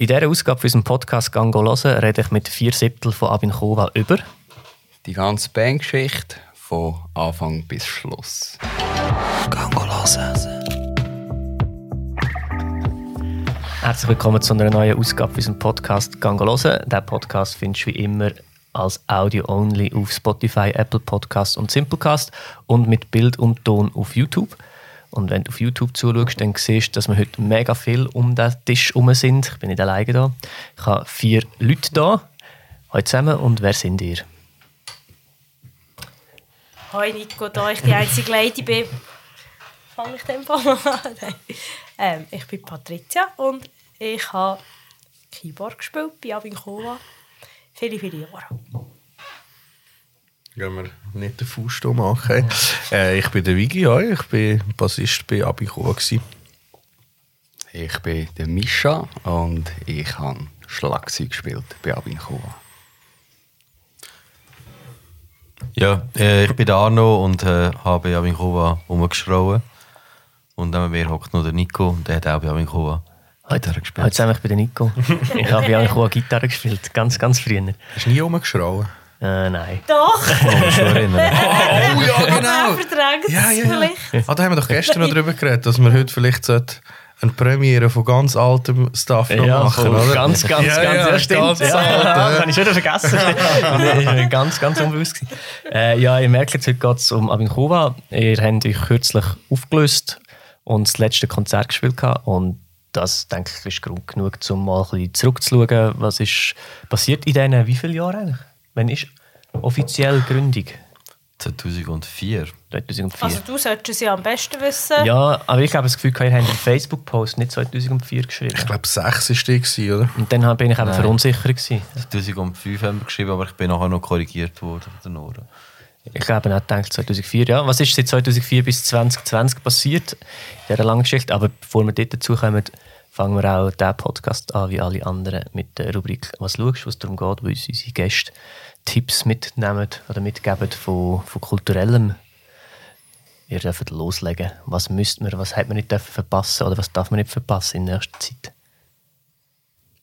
In dieser Ausgabe unserem Podcast «Gango hören» rede ich mit vier Siebtel von Abin Kova über die ganze Bandgeschichte von Anfang bis Schluss. «Gango hören». Herzlich willkommen zu einer neuen Ausgabe unserem Podcast «Gango hören». Diesen Podcast findest du wie immer als Audio-only auf Spotify, Apple Podcast und Simplecast und mit Bild und Ton auf YouTube. Und wenn du auf YouTube zuschaust, dann siehst du, dass wir heute mega viel um den Tisch herum sind. Ich bin nicht alleine da. Ich habe vier Leute da. Heute zusammen. Und wer sind ihr? Hoi Nico, da ich die einzige Lady bin, fange ich den Fall an. ähm, ich bin Patricia und ich habe Keyboard gespielt bei Abin Kova. Viele, viele Jahre. Gehen wir nicht den Fuß machen. Äh, ich bin der Vigi, ja. ich bin Bassist bei Abikova. Ich bin der Mischa und ich habe Schlagzeug gespielt bei Abinkova. Ja, äh, ich bin der Arno und äh, habe bei Abinkova rumgeschrauen. Und neben mir hockt noch der Nico und der hat auch bei Abinkova Gitarre gespielt. Heute zusammen, ich bin der Nico. ich habe bei Abinkova Gitarre gespielt, ganz, ganz früher. Hast du nie rumgeschrauen? Äh, nein. Doch! Oh, schon oh ja, genau. Verdrängt ja, ja. vielleicht. Ah, da haben wir doch gestern noch darüber geredet, dass wir heute vielleicht eine Premiere von ganz altem Stuff noch ja, machen, oder? Ganz, ganz, ja, ganz, ja, stimmt. Ganz ja, alt, ja, ja. habe ich schon vergessen. ganz, ganz unbewusst. Äh, ja, ihr merkt jetzt, heute geht es um Abinkova. Ihr habt euch kürzlich aufgelöst und das letzte Konzert gespielt gehabt. und das, denke ich, ist Grund genug, um mal ein bisschen zurückzuschauen, was ist passiert in diesen, wie viele Jahren eigentlich? Wann ist offiziell Gründung? 2004. 2004. Also du solltest es ja am besten wissen. Ja, aber ich habe das Gefühl, ihr habt einen Facebook-Post nicht 2004 geschrieben. Ich glaube, 6 war die, oder? Und dann bin ich eben verunsichert. 2005 haben wir geschrieben, aber ich bin nachher noch korrigiert worden von der Nora. Ich habe auch gedacht, 2004, ja. Was ist seit 2004 bis 2020 passiert in dieser langen Geschichte? Aber bevor wir dort dazu kommen, fangen wir auch diesen Podcast an, wie alle anderen, mit der Rubrik «Was schaust?», was darum geht, wo uns unsere Gäste Tipps mitnehmen oder mitgeben von, von kulturellem. Ihr dürft loslegen. Was müsst man, was hat man nicht verpassen oder was darf man nicht verpassen in nächster Zeit?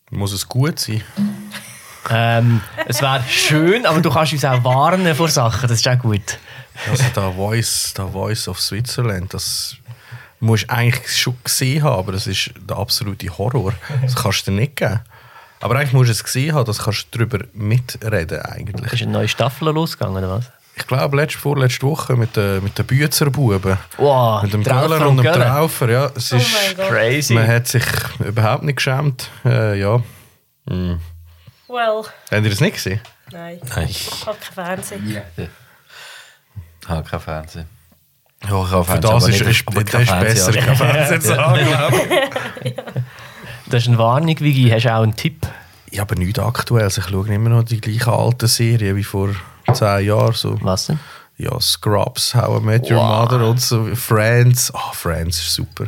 Muss es gut sein? Ähm, es wäre schön, aber du kannst uns auch warnen vor Sachen, das ist auch gut. Also der Voice, der Voice of Switzerland, das musst du eigentlich schon gesehen haben, aber das ist der absolute Horror. Das kannst du dir nicht geben. Aber eigentlich musst du es gesehen haben, das kannst du darüber mitreden eigentlich. Ist eine neue Staffel losgegangen oder was? Ich glaube, letzte, vorletzte Woche mit den, mit den Büzerbuben. Wow, mit dem Göller und dem Traufer. Ja, es oh ist crazy. Man hat sich überhaupt nicht geschämt. Äh, ja. Mm. Well. Habt ihr das nicht gesehen? Nein. Nein. Ich habe kein Fernsehen. Ja. Ich habe kein Fernsehen. Für das ist, ist, ist, ist besser, kein Fernsehen zu haben. Das ist eine Warnung, Vigi. Hast du auch einen Tipp? Ja, aber nicht aktuell. Also ich schaue immer noch die gleichen alten Serien wie vor zehn Jahren. So. Was denn? Ja, Scrubs, How I Met Your wow. Mother und so. Friends. oh, Friends ist super.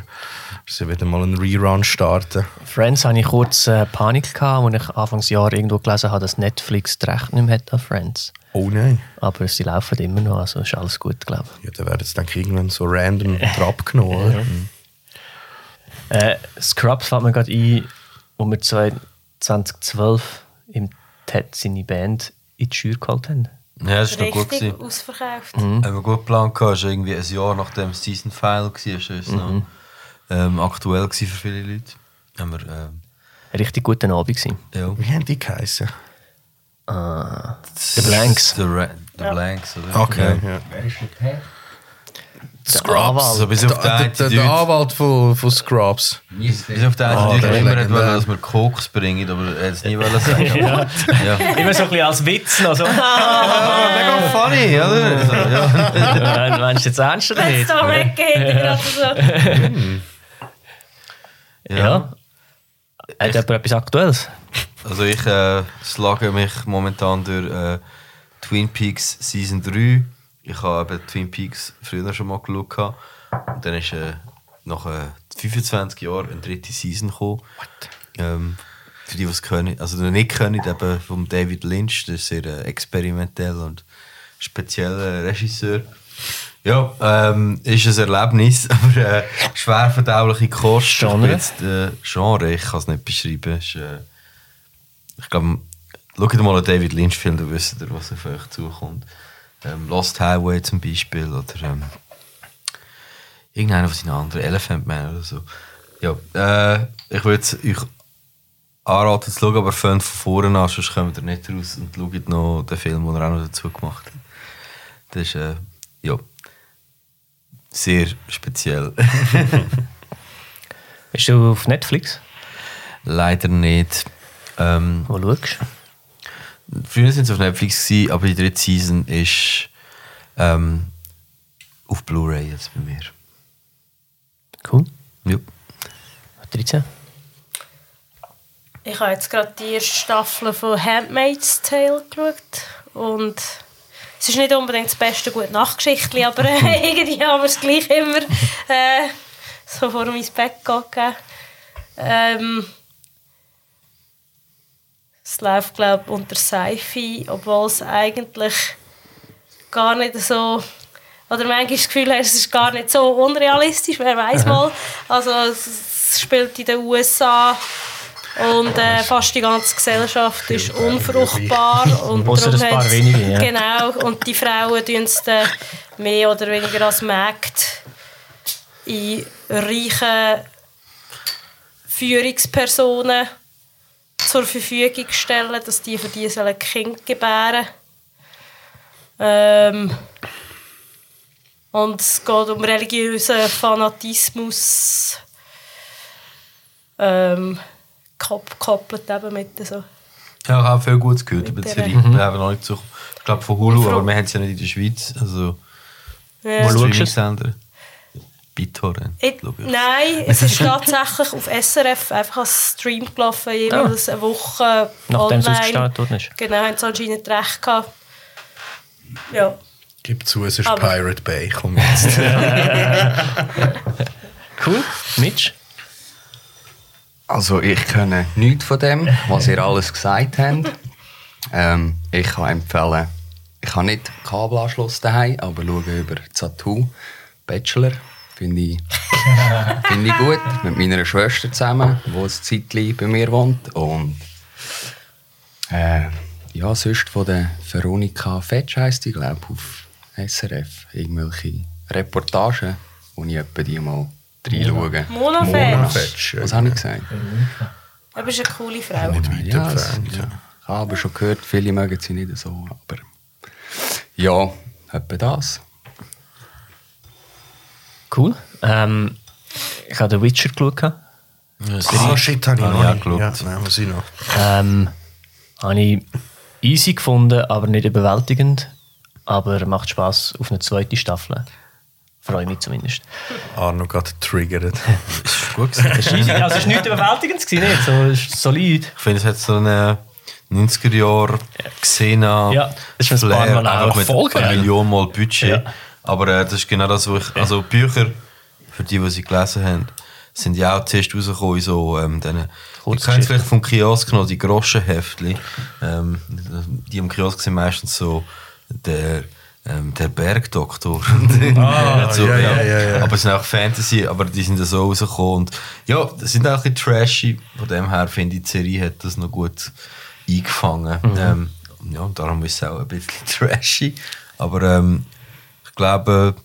Sie wieder mal einen Rerun starten. Friends hatte ich kurz äh, Panik, gehabt, als ich Anfangsjahr irgendwo gelesen habe, dass Netflix das Recht nicht mehr hat an Friends. Oh nein. Aber sie laufen immer noch, also ist alles gut, glaube ich. Ja, dann werden sie dann irgendwann so random Trab genommen. ja. mhm. äh, Scrubs fällt mir gerade ein, wo wir 2012 im TED seine Band in die Schür geholt haben. Ja, das war noch gut. Gewesen. ausverkauft. Mhm. Haben wir gut geplant gehabt. Es war irgendwie ein Jahr nachdem Season File war. Es mhm. noch ähm, aktuell für viele Leute. Haben wir, ähm, richtig guter Abend gewesen. Ja. Wie haben die geheißen? Uh, The Blanks. The, the ja. Blanks, oder? Okay, ja. Wer ist der Scrubs. Bis auf der, der, der Anwalt von, von Scrubs. Bis auf den oh, Deutsch immer wollen, dass wir Koks bringen, aber er hat es nie wollen sagen. ja. ja. Immer so ein bisschen als Witz noch so. ah, mega funny, oder? Ja. Meinst du jetzt ernst oder nicht? Ja. ja. Hat jemand etwas Aktuelles? Also ich äh, schlage mich momentan durch äh, Twin Peaks Season 3. Ich habe Twin Peaks früher schon mal geschaut. Und dann ist äh, nach äh, 25 Jahren eine dritte Season gekommen. Ähm, für die, die es können, also nicht können, eben von David Lynch, der ist sehr äh, experimentell und spezieller Regisseur. Ja, ähm, ist ein Erlebnis, aber äh, schwer verdauliche Kost. Genre? Jetzt, äh, Genre, ich kann es nicht beschreiben. Ist, äh, ich glaube, schaut mal einen David Lynch-Film, dann wisst ihr, was auf euch zukommt. Ähm, Lost Highway zum Beispiel oder ähm, irgendeiner von seinen anderen, Elephant Man oder so. Ja, äh, ich würde euch anraten zu schauen, aber fangt von vorne an, sonst kommt ihr nicht raus und schaut noch den Film, den er auch noch dazu gemacht hat. Das ist, äh, ja, sehr speziell. Bist du auf Netflix? Leider nicht. Ähm, Wo schaust früher sind sie auf Netflix, gewesen, aber die dritte Season ist ähm, auf Blu-ray jetzt bei mir. Cool. Ja. 13? Ich habe jetzt gerade die erste Staffel von Handmaid's Tale geschaut und es ist nicht unbedingt das beste gute Nachtgeschichtli, aber äh, irgendwie haben wir es gleich immer äh, so vor mein Bett gegeben. Ähm, es läuft, glaube ich, unter Sci-Fi, obwohl es eigentlich gar nicht so... Oder manchmal das Gefühl hast, es ist gar nicht so unrealistisch, wer weiß mal. Also es spielt in den USA und äh, fast die ganze Gesellschaft ist unfruchtbar. Und Ausser darum ein paar wenige, ja. Genau, und die Frauen tun es mehr oder weniger als Mägde in reichen Führungspersonen zur Verfügung stellen, dass die für die sollen Kind gebären ähm, Und es geht um religiösen Fanatismus, ähm, gekoppelt eben mit so. Ja, ich habe auch viel Gutes gehört über Serie. Wir haben noch nicht so, ich glaube von Hulu, aber wir haben es ja nicht in der Schweiz. Also, Ja. Wo schaust du es? Streaming-Sender. BitTorrent. Nein, es ist tatsächlich auf SRF einfach als Stream gelaufen, jeweils eine Woche Nachdem es online. ausgestrahlt worden ist. Genau, haben sie anscheinend recht gehabt. Ja. Gib zu, es ist Aber- Pirate Bay. Komm jetzt. Cool. Mitch? Also ich kenne nichts von dem, was ihr alles gesagt habt. Ähm, ich kann empfehlen, ich habe nicht Kabelanschluss daheim, aber schaue über Zatu Bachelor. Finde ich, finde ich gut. Mit meiner Schwester zusammen, die ein Zeitchen bei mir wohnt. Und äh, ja, sonst von der Veronika Fetsch heisst die, glaube auf SRF. Irgendwelche Reportagen, wo ich etwa die mal reinschaue. Mona Mona Fetsch. Was habe ich gesagt? Du bist eine coole Frau. Nicht weit Ja, entfernt. ja. Ich habe aber schon gehört, viele mögen sie nicht so. Aber ja, etwa das. Cool. Ähm, ich habe The Witcher geschaut. Ah, shit, habe ich Habe noch nicht. geschaut. Ja, nein, muss ich noch. Ähm, habe ich easy gefunden, aber nicht überwältigend. Aber macht Spaß auf eine zweite Staffel. Freue mich zumindest. Arno gerade triggert. Gut gewesen. Es ist easy. Also es war nichts überwältigendes, gewesen, nicht? So, es ist solid. Ich finde, es hat so eine 90er Jahre Xena Ja, das ist ein paar Mal auch einfach mit voll einer. Million Mal Budget. Ja. Aber äh, das ist genau das, wo ich, also Bücher, für die, die sie gelesen haben, sind ja auch zuerst rausgekommen so, ähm, diesen, ihr kennt es vielleicht vom Kiosk noch, die Groschenheftli. Ähm, die im Kiosk sind meistens so der, ähm, der Bergdoktor. Ah, so, ja, ja, ja. Aber es sind auch Fantasy, aber die sind ja so rausgekommen. Und ja, das sind auch ein bisschen trashy. Von dem her finde ich, die Serie hat das noch gut eingefangen. Mhm. Ähm, ja, und darum ist es auch ein bisschen trashy. Aber ähm, ich glaube,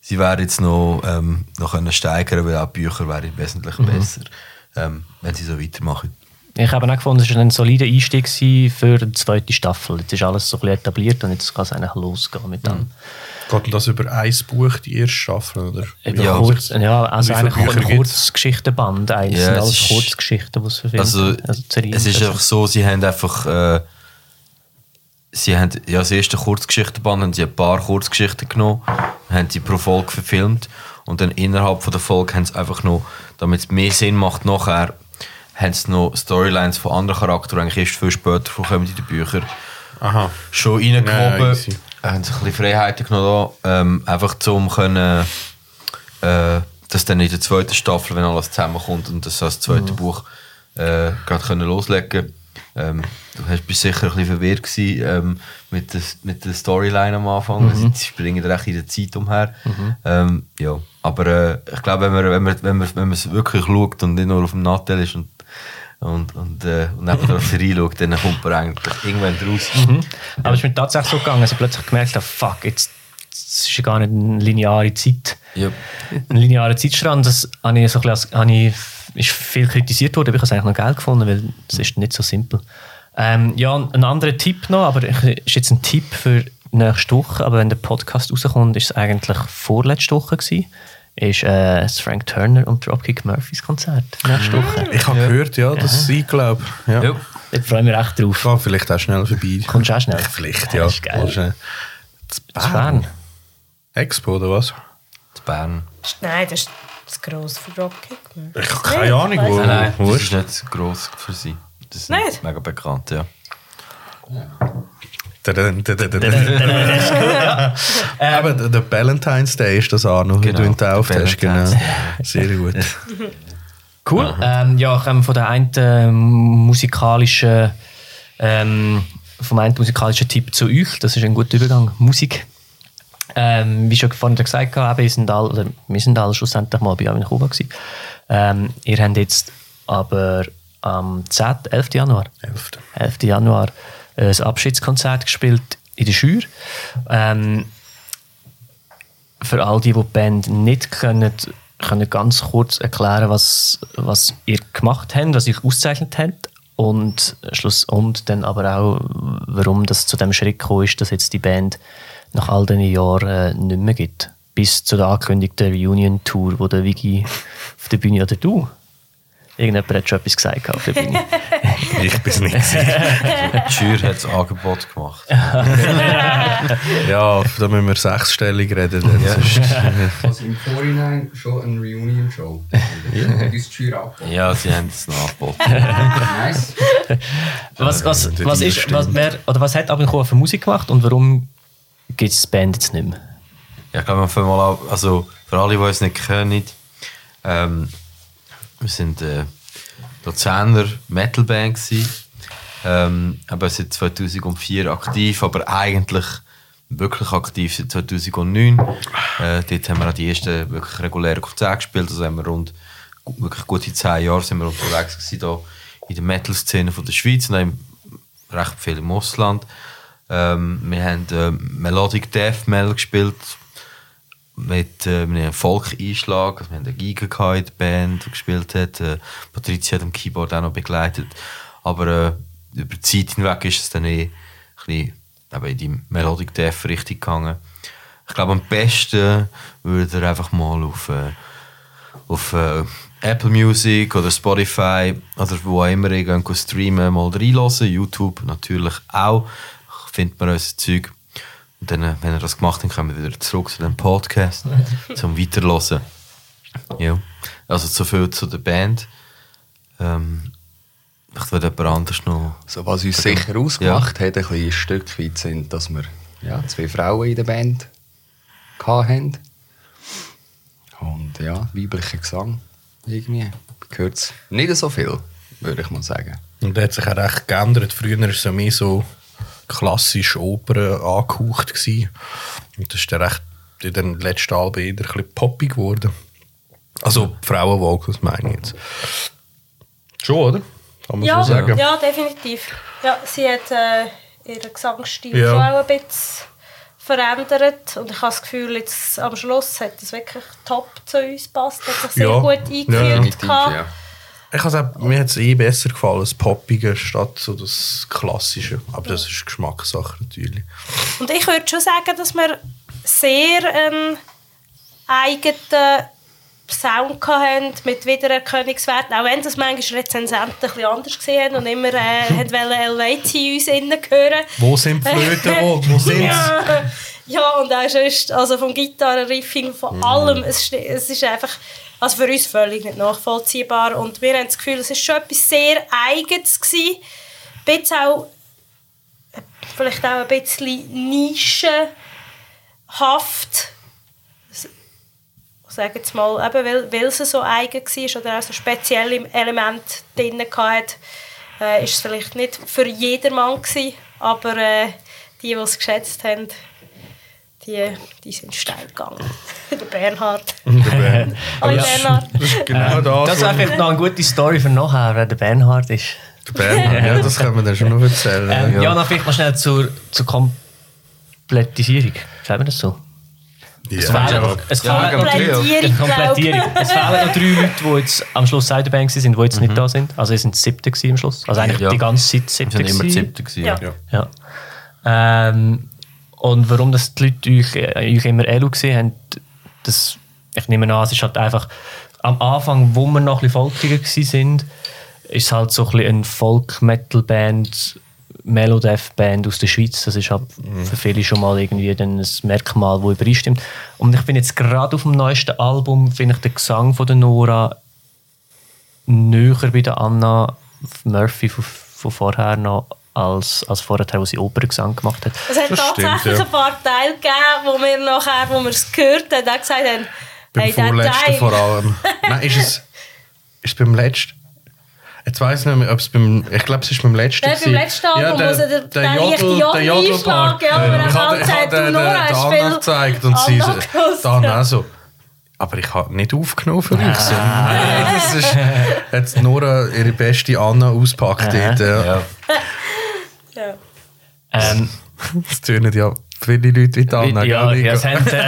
sie werden jetzt noch, ähm, noch können steigern, weil auch die Bücher wären wesentlich Mhm. besser, ähm, wenn sie so weitermachen. Ich habe auch gefunden, es war ein solider Einstieg für die zweite Staffel. Jetzt ist alles so ein bisschen etabliert und jetzt kann es eigentlich losgehen mit dem. Geht denn das über ein Buch, die erste Staffel? Oder? Über Ja. kurz, ja, also eigentlich ein? Kurzgeschichtenband. Eigentlich Ja, sind es alles ist- Kurzgeschichten, die es verfilmt Also, also es ist also- einfach so, sie haben einfach. Äh, sie haben ja, das erste Kurzgeschichtenband haben sie ein paar Kurzgeschichten genommen, haben die pro Folge verfilmt und dann innerhalb von der Folge haben sie einfach noch, damit es mehr Sinn macht nachher, haben sie noch Storylines von anderen Charakteren, eigentlich erst viel später vorkommen in den Büchern, Aha. schon Ja, reingehoben. easy. haben sich ein bisschen Freiheiten genommen, ähm, einfach zum können, äh, dass dann in der zweiten Staffel, wenn alles zusammenkommt und das als zweite Buch äh, gerade können loslegen Ähm, du hast, bist sicher ein bisschen verwirrt gewesen, ähm, mit, der, mit der Storyline am Anfang. Mhm. Sie springen recht in der Zeit umher. Ähm, ja. Aber äh, ich glaube, wenn man wenn man, wenn man, wenn man es wirklich schaut und nicht nur auf dem Nattel ist und, und, und, äh, und neben der Serie schaut, dann kommt man eigentlich irgendwann raus. Aber es ist mir tatsächlich so gegangen, dass ich plötzlich gemerkt habe, fuck, jetzt, das ist ja gar nicht eine lineare Zeit. Ja. Ein linearer Zeitstrand, das habe ich so ein bisschen, habe ich, ist viel kritisiert worden, aber ich habe es eigentlich noch geil gefunden, weil es ist nicht so simpel. Ähm, ja, ein anderer Tipp noch, aber ich, ist jetzt ein Tipp für nächste Woche, aber wenn der Podcast rauskommt, ist es eigentlich vorletzte Woche gewesen, ist äh, das Frank Turner und Dropkick Murphys Konzert nächste Woche. Ich habe gehört, ja, dass sie, glaube ja. Ja. Da freue ich mich echt drauf. Kann vielleicht auch schnell vorbei. Kommst du auch schnell? Vielleicht, Ja, ja. das ist geil. Zu Das ist Bern. Expo oder was? zu Bern. Nein, das ist zu gross für Dropkick. ne? Ich habe keine Ahnung, wo. Nein, nein, das ist ist nicht gross für sie. Das ist mega bekannt, ja. Aber der- Valentine's Day ist das auch noch, wie Genau, du ihn getauft hast. Genau. Sehr gut. Cool. Ähm, ja, ich komme von der einen musikalischen, ähm, vom einen musikalischen Tipp zu euch. Das ist ein guter Übergang. Musik. Ähm, wie schon vorhin gesagt habe, wir sind alle, wir sind alle schlussendlich mal bei Armin Kuba gewesen. Ähm, ihr habt jetzt aber am 10., 11. Januar, Elfte. 11. Januar ein Abschiedskonzert gespielt in der Schür. Ähm, für all die, die die Band nicht können, können ganz kurz erklären, was, was ihr gemacht habt, was ihr ausgezeichnet habt und, Schluss, und dann aber auch, warum das zu dem Schritt gekommen ist, dass jetzt die Band nach all diesen Jahren äh, nicht mehr gibt. Bis zu der angekündigten Reunion-Tour, wo der Vigi auf der Bühne oder du. Irgendjemand hat schon etwas gesagt auf der Bühne. Ich bin es nicht. Die Schür hat das Angebot gemacht. ja, da müssen wir sechsstellig reden. Also im Vorhinein schon eine Reunion-Show. Ja. Die Schür. Ja, sie haben es nachgeboten. Nice. Was, was, was, ist, was, wer, oder was hat Kuba für Musik gemacht und warum gibt es die Band jetzt nicht mehr? Ja, ich glaube, für, mal, auch- also für alle, die es nicht kennen, ähm, wir sind äh, Luzerner Metalband gewesen. Ähm, aber seit 2004 aktiv, aber eigentlich wirklich aktiv seit 2009. Äh, dort haben wir auch die ersten wirklich regulären Konzerte gespielt. Also haben wir rund wirklich gute zehn Jahre sind wir unterwegs gewesen, in der Metal-Szene der Schweiz und haben recht viel im Ausland. Ähm, wir haben äh, Melodic Death Metal gespielt mit äh, einem Folk-Einschlag. Also wir haben eine Giga in der Band, die gespielt hat. Äh, Patricia hat am Keyboard auch noch begleitet. Aber äh, über die Zeit hinweg ist es dann eh ein bisschen in die Melodic Death Richtung gegangen. Ich glaube, am besten würde er einfach mal auf, äh, auf äh, Apple Music oder Spotify oder wo auch immer ihr geht streamen, mal reinlassen. YouTube natürlich auch. Findet man unser Zeug. Und dann, äh, wenn ihr das gemacht habt, kommen wir wieder zurück zu dem Podcast zum Weiterhören. Ja. Also so viel zu der Band. Ähm, ich würde jemand anders noch... So, was uns sicher ausgemacht hat, ein, bisschen ein Stück weit sind, dass wir ja, zwei Frauen in der Band hatten. Und ja, weiblicher Gesang. Irgendwie gehört es nicht so viel, würde ich mal sagen. Und der hat sich auch recht geändert. Früher war es ja mehr so klassisch Oper angehaucht. Gewesen. Und das ist dann recht in den letzten Alben eher ein bisschen poppig geworden. Also Frauenvocals meine ich jetzt. Schon, oder? Kann man Ja, so sagen. ja, definitiv. Ja, sie hat äh, ihren Gesangsstil Ja. schon auch ein bisschen verändert. Und ich habe das Gefühl, jetzt am Schluss hat es wirklich top zu uns gepasst. Hat sich sehr Ja. gut Ja, eingeführt. Ja. Ich auch, mir hat es eh besser gefallen, das Poppige statt so das Klassische. Aber das ist Geschmackssache natürlich. Und ich würde schon sagen, dass wir sehr einen eigenen Sound hatten mit Wiedererkennungswerten. Auch wenn das manchmal Rezensenten bisschen anders gesehen haben und immer äh, wollen Helvetii in uns innen hören. Wo sind die Flöten? wo, wo sind sie? Ja, ja, und auch sonst, also vom Gitarrenriffing, von Mhm. allem, es, es ist einfach also für uns völlig nicht nachvollziehbar und wir haben das Gefühl, es ist schon etwas sehr Eigenes gewesen. Ein bisschen auch, vielleicht auch ein bisschen nischenhaft, ich jetzt mal, eben, weil, weil es so eigen war oder auch so spezielle Elemente drin hatte. äh, ist es vielleicht nicht für jedermann gewesen, aber äh, die, die es geschätzt haben, die, die sind steil gegangen. Der Bernhard. Hallo Bernhard. Das ist genau das. Das ist was- vielleicht noch eine gute Story für nachher, wer der Bernhard ist. Der Bernhard, ja, das können wir dann schon noch erzählen. Ähm, ja. ja. noch vielleicht noch schnell zur, zur Komplettisierung. Sagt man das so? Es Ja. fehlen, es fehlen noch drei, Komplettierung, Komplettierung. glaube Es fehlen noch drei Leute, die jetzt am Schluss dabei sind, die jetzt nicht da sind. Also es sind siebte am Schluss. Also eigentlich Ja. die ganze Zeit Wir siebte sind immer siebte. Ja. Ja. Ja. Ähm, und warum das die Leute euch, äh, euch immer Elu gesehen haben, das, ich nehme an, es ist halt einfach am Anfang, wo wir noch ein bisschen folkiger gewesen sind, ist es halt so ein bisschen eine Folk-Metal-Band, Melodeath-Band aus der Schweiz. Das ist halt für viele schon mal irgendwie dann ein Merkmal, das übereinstimmt. Und ich bin jetzt gerade auf dem neuesten Album, finde ich den Gesang von der Nora näher bei der Anna Murphy von, von vorher noch als, als vorher, wo sie Operngesang gemacht hat. Es hat Das stimmt, tatsächlich ja. ein paar Teile gegeben, wo wir nachher, wo wir es gehört haben, auch gesagt haben, Beim hey, der vorletzten vor allem. Nein, ist es, ist es beim letzten? Jetzt weiß ich nicht mehr, ob es beim. Ich glaube, es ist beim letzten. Nein, beim letzten Album, der, wo sie den- der den Jodel, der Jodelpart. Jodel-Einschlag, ja, wo er ich halt habe den, den Anna gezeigt und sie dann ja. auch so. Aber ich habe nicht aufgenommen für euch. Nein, das ist, hat Nora ihre beste Anna ausgepackt. dort, Ja. Ja. Ja. Ähm, Das tönen ja viele Leute wie die Anna. ja, ja, das hat, äh,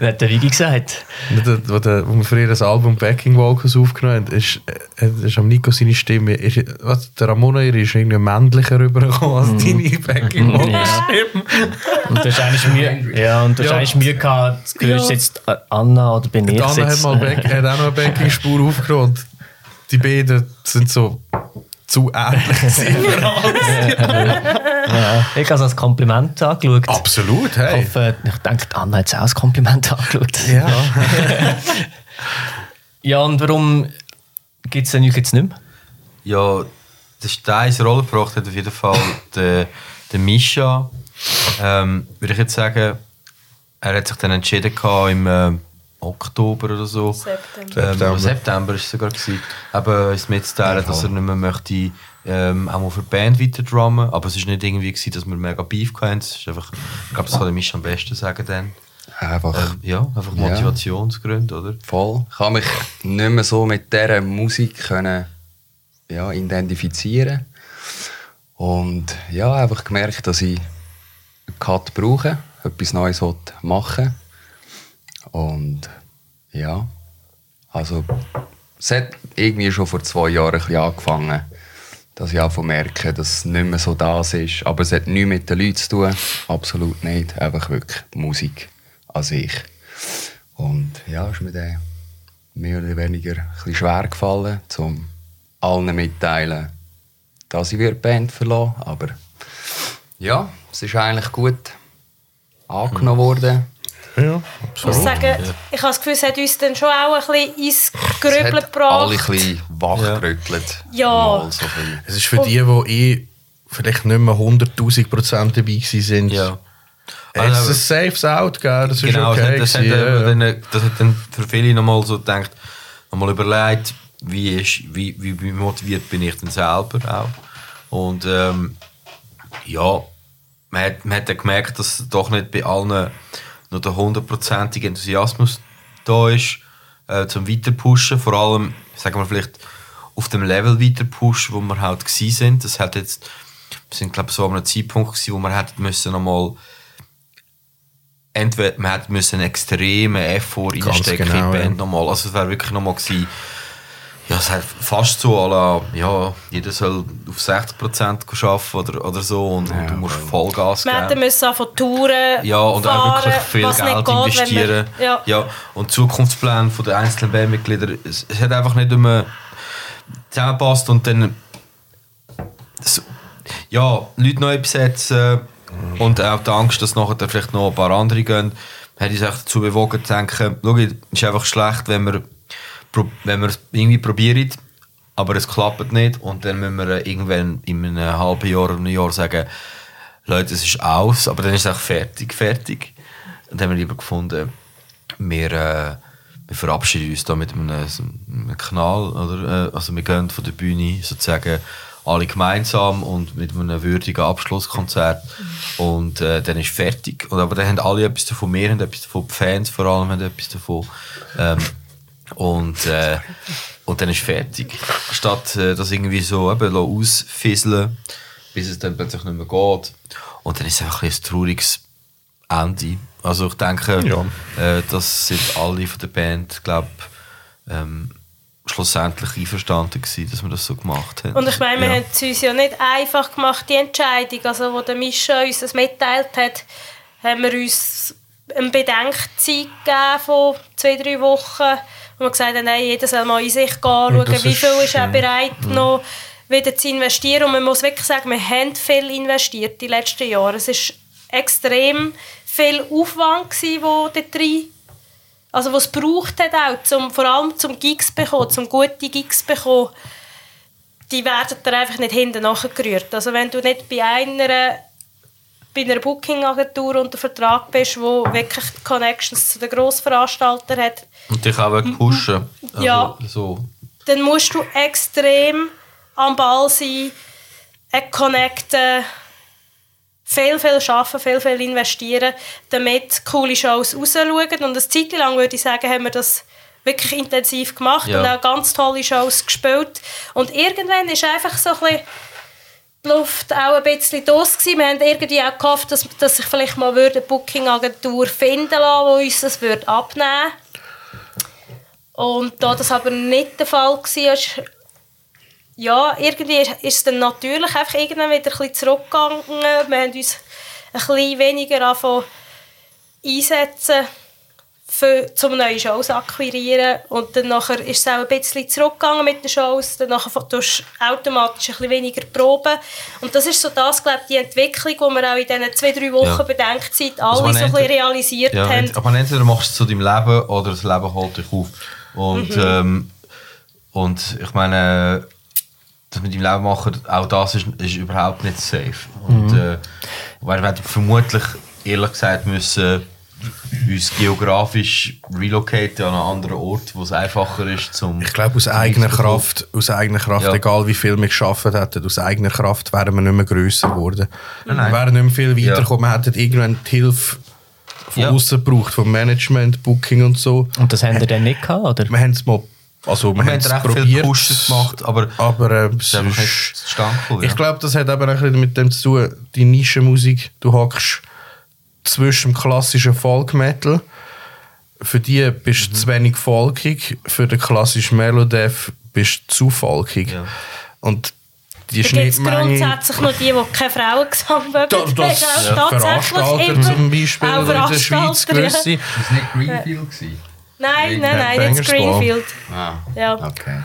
das hat der Vigi gesagt. Wo, wo, der, wo wir früher das Album Backing Vocals aufgenommen haben, ist, äh, ist am Nico seine Stimme, ist, was, der Ramona ihre ist irgendwie männlicher rübergekommen als deine Backing Vocals Ja. Stimme. Und du hast eigentlich Mühe, ja, und Ja. eigentlich Mühe gehabt, hörst du jetzt äh, Anna oder bin ich Die Anna hat, mal Back, hat auch noch eine Backing-Spur aufgenommen und die beiden sind so zu ähnlich gewesen. Ja, ich habe es als Kompliment angeschaut. Absolut, Ich hey. hoffe, ich denke, Anna hat es auch als Kompliment angeschaut. Ja. Ja, und warum gibt es denn euch jetzt nicht mehr? Ja, der Steins Rolle gebracht hat auf jeden Fall der, der Mischa. Ähm, würde ich jetzt sagen, er hat sich dann entschieden gehabt im äh, Oktober oder so. September. Ähm, September. Ist es sogar gewesen. Eben uns mitzuteilen, dass er nicht mehr möchte ähm, auch mal für die Band weiter drummen. Aber es ist nicht irgendwie gewesen, dass wir mega Beef hatten. Es ist einfach, ich glaube, das kann Mischa am besten sagen dann. Einfach Ähm, ja, einfach Ja. Motivationsgründe, oder? voll. Ich kann mich nicht mehr so mit dieser Musik können, ja, identifizieren. Und ja, einfach gemerkt, dass ich einen Cut brauche, etwas Neues will machen Und ja, also es hat irgendwie schon vor zwei Jahren ein bisschen angefangen, dass ich einfach merke, dass es nicht mehr so das ist. Aber es hat nichts mit den Leuten zu tun, absolut nicht. Einfach wirklich Musik an sich. Und ja, ist mir dann mehr oder weniger ein bisschen schwer gefallen, um allen mitteilen, dass ich die Band verlassen Aber ja, es ist eigentlich gut angenommen worden. Ja, Ich muss sagen, ich habe das Gefühl, es hat uns dann schon auch ein bisschen ins Grübeln hat alle ein gebracht. bisschen wachgerüttelt. Ja. Mal so. Es ist für die, die eh vielleicht nicht mehr 100'000 Prozent dabei sind, Ja. es ist ein Safes Out, gell? das ist genau, okay. das, hat, das, gewesen, hat, ja. dann, das hat dann für viele nochmal so gedacht, nochmal überlegt, wie, ist, wie, wie, wie motiviert bin ich denn selber auch. Und ähm, ja, man hat, man hat dann gemerkt, dass doch nicht bei allen noch der hundertprozentige Enthusiasmus da ist, äh, zum Weiterpushen. Vor allem, sagen wir vielleicht, auf dem Level weiterpushen, wo wir halt gsi sind. Das hat jetzt, wir sind glaube ich so an einem Zeitpunkt gewesen, wo wir hätten müssen nochmal entweder man hätte müssen einen extremen Effort Ganz reinstecken genau, in die ja. Band nochmal. Also es wäre wirklich nochmal gewesen, ja, es hat fast so, la, ja, jeder soll auf 60% arbeiten oder, oder so und, und du musst Vollgas Wir geben. hätten müssen anfangen touren, Ja, und fahren, auch wirklich viel Geld geht, investieren. Wir, ja. ja, und Zukunftspläne von der einzelnen Bandmitglieder, es, es hat einfach nicht immer zusammengepasst und dann so, ja, Leute neu besetzen und auch die Angst, dass nachher vielleicht noch ein paar andere gehen, hat uns echt dazu bewogen zu denken, schau, es ist einfach schlecht, wenn wir, wenn wir es irgendwie probieren, aber es klappt nicht und dann müssen wir irgendwann in einem halben Jahr oder einem Jahr sagen, Leute, es ist aus, aber dann ist es auch fertig, fertig. Und dann haben wir lieber gefunden, wir, äh, wir verabschieden uns da mit einem, einem Knall. Oder? Äh, Also wir gehen von der Bühne sozusagen alle gemeinsam und mit einem würdigen Abschlusskonzert. Und äh, dann ist fertig. Und, aber dann haben alle etwas davon. Wir haben etwas davon, die Fans vor allem haben etwas davon. Ähm, und, äh, und dann ist fertig. Statt äh, das irgendwie so eben ausfisseln, bis es dann plötzlich nicht mehr geht. Und dann ist es einfach ein, ein trauriges Ende. Also ich denke, äh, dass sind alle von der Band, glaube ähm, schlussendlich einverstanden gewesen, dass wir das so gemacht haben. Und ich meine, wir Ja. haben es uns ja nicht einfach gemacht, die Entscheidung. Also, wo der Mischa uns das mitteilt hat, haben wir uns eine Bedenkzeit gegeben von zwei, drei Wochen, wo wir gesagt haben, nein, jeder soll mal in sich gehen, schauen, wie ist viel ist er bereit, noch wieder zu investieren. Und man muss wirklich sagen, wir haben viel investiert die letzten Jahre. Es war extrem viel Aufwand, gewesen, wo dort rein also was braucht hat auch, zum, vor allem zum Gigs bekommen, zum gute Gigs bekommen, die werden da einfach nicht hinten nachgerührt. Also wenn du nicht bei einer bei einer Booking-Agentur unter Vertrag bist, wo wirklich Connections zu den Grossveranstaltern hat, Und dich auch wirklich pushen. Also, Ja. So. dann musst du extrem am Ball sein, äh, connecten, viel, viel arbeiten, viel, viel investieren, damit coole Shows rausschauen. Und eine Zeit lang, würde ich sagen, haben wir das wirklich intensiv gemacht Ja. und auch ganz tolle Shows gespielt. Und irgendwann ist einfach so ein bisschen Luft auch ein bisschen los gewesen. Wir haben irgendwie auch gehofft, dass, dass sich vielleicht mal eine Booking-Agentur finden lassen, die uns das würde abnehmen Und da das aber nicht der Fall war, ja, irgendwie ist es dann natürlich einfach irgendwann wieder ein bisschen zurückgegangen. Wir haben uns ein bisschen weniger angefangen einsetzen, für, um neue Shows zu akquirieren. Und dann nachher ist es auch ein bisschen zurückgegangen mit den Shows. Dann nachher tust du automatisch ein bisschen weniger proben. Und das ist so das, glaube ich, die Entwicklung, die wir auch in diesen zwei, drei Wochen Ja. Bedenkzeit Also alle so ein bisschen realisiert Ja, haben. aber entweder machst du es zu deinem Leben oder das Leben holt dich auf. Und, Mhm. ähm, und ich meine, das mit deinem Leben machen, auch das ist, ist überhaupt nicht safe. Und Mhm. äh, weil wir vermutlich, ehrlich gesagt, müssen uns geografisch relocaten an einen anderen Ort, wo es einfacher ist zum... Ich glaube, aus eigener. Kraft, aus eigener Kraft Ja. egal wie viel wir geschafft hätten, aus eigener Kraft wären wir nicht mehr grösser geworden. Nein, Wir wären nicht mehr viel Ja. weitergekommen. Wir hätten irgendwann die Hilfe von Ja. außen gebraucht, vom Management, Booking und so. Und das haben ihr dann nicht gehabt, oder? Wir haben es mal, also wir Wir haben recht viel probiert, Pushes gemacht, aber aber äh, es ist ja. ich glaube, das hat aber ein bisschen mit dem zu tun, die Nischenmusik, du hockst zwischen dem klassischen Folk-Metal, für die bist Mhm. du zu wenig folkig, für den klassischen Melodeath bist du zu folkig. Ja. Und die Da gibt es grundsätzlich noch die, die keine Frauengesang mögen. Das, das Ja, Veranstalter zum Beispiel Auch oder in der Schweiz ja. gewisse. Ist das nicht Greenfield? gewesen? Nein, nein, nein, nicht Greenfield. Ah, Ja, okay.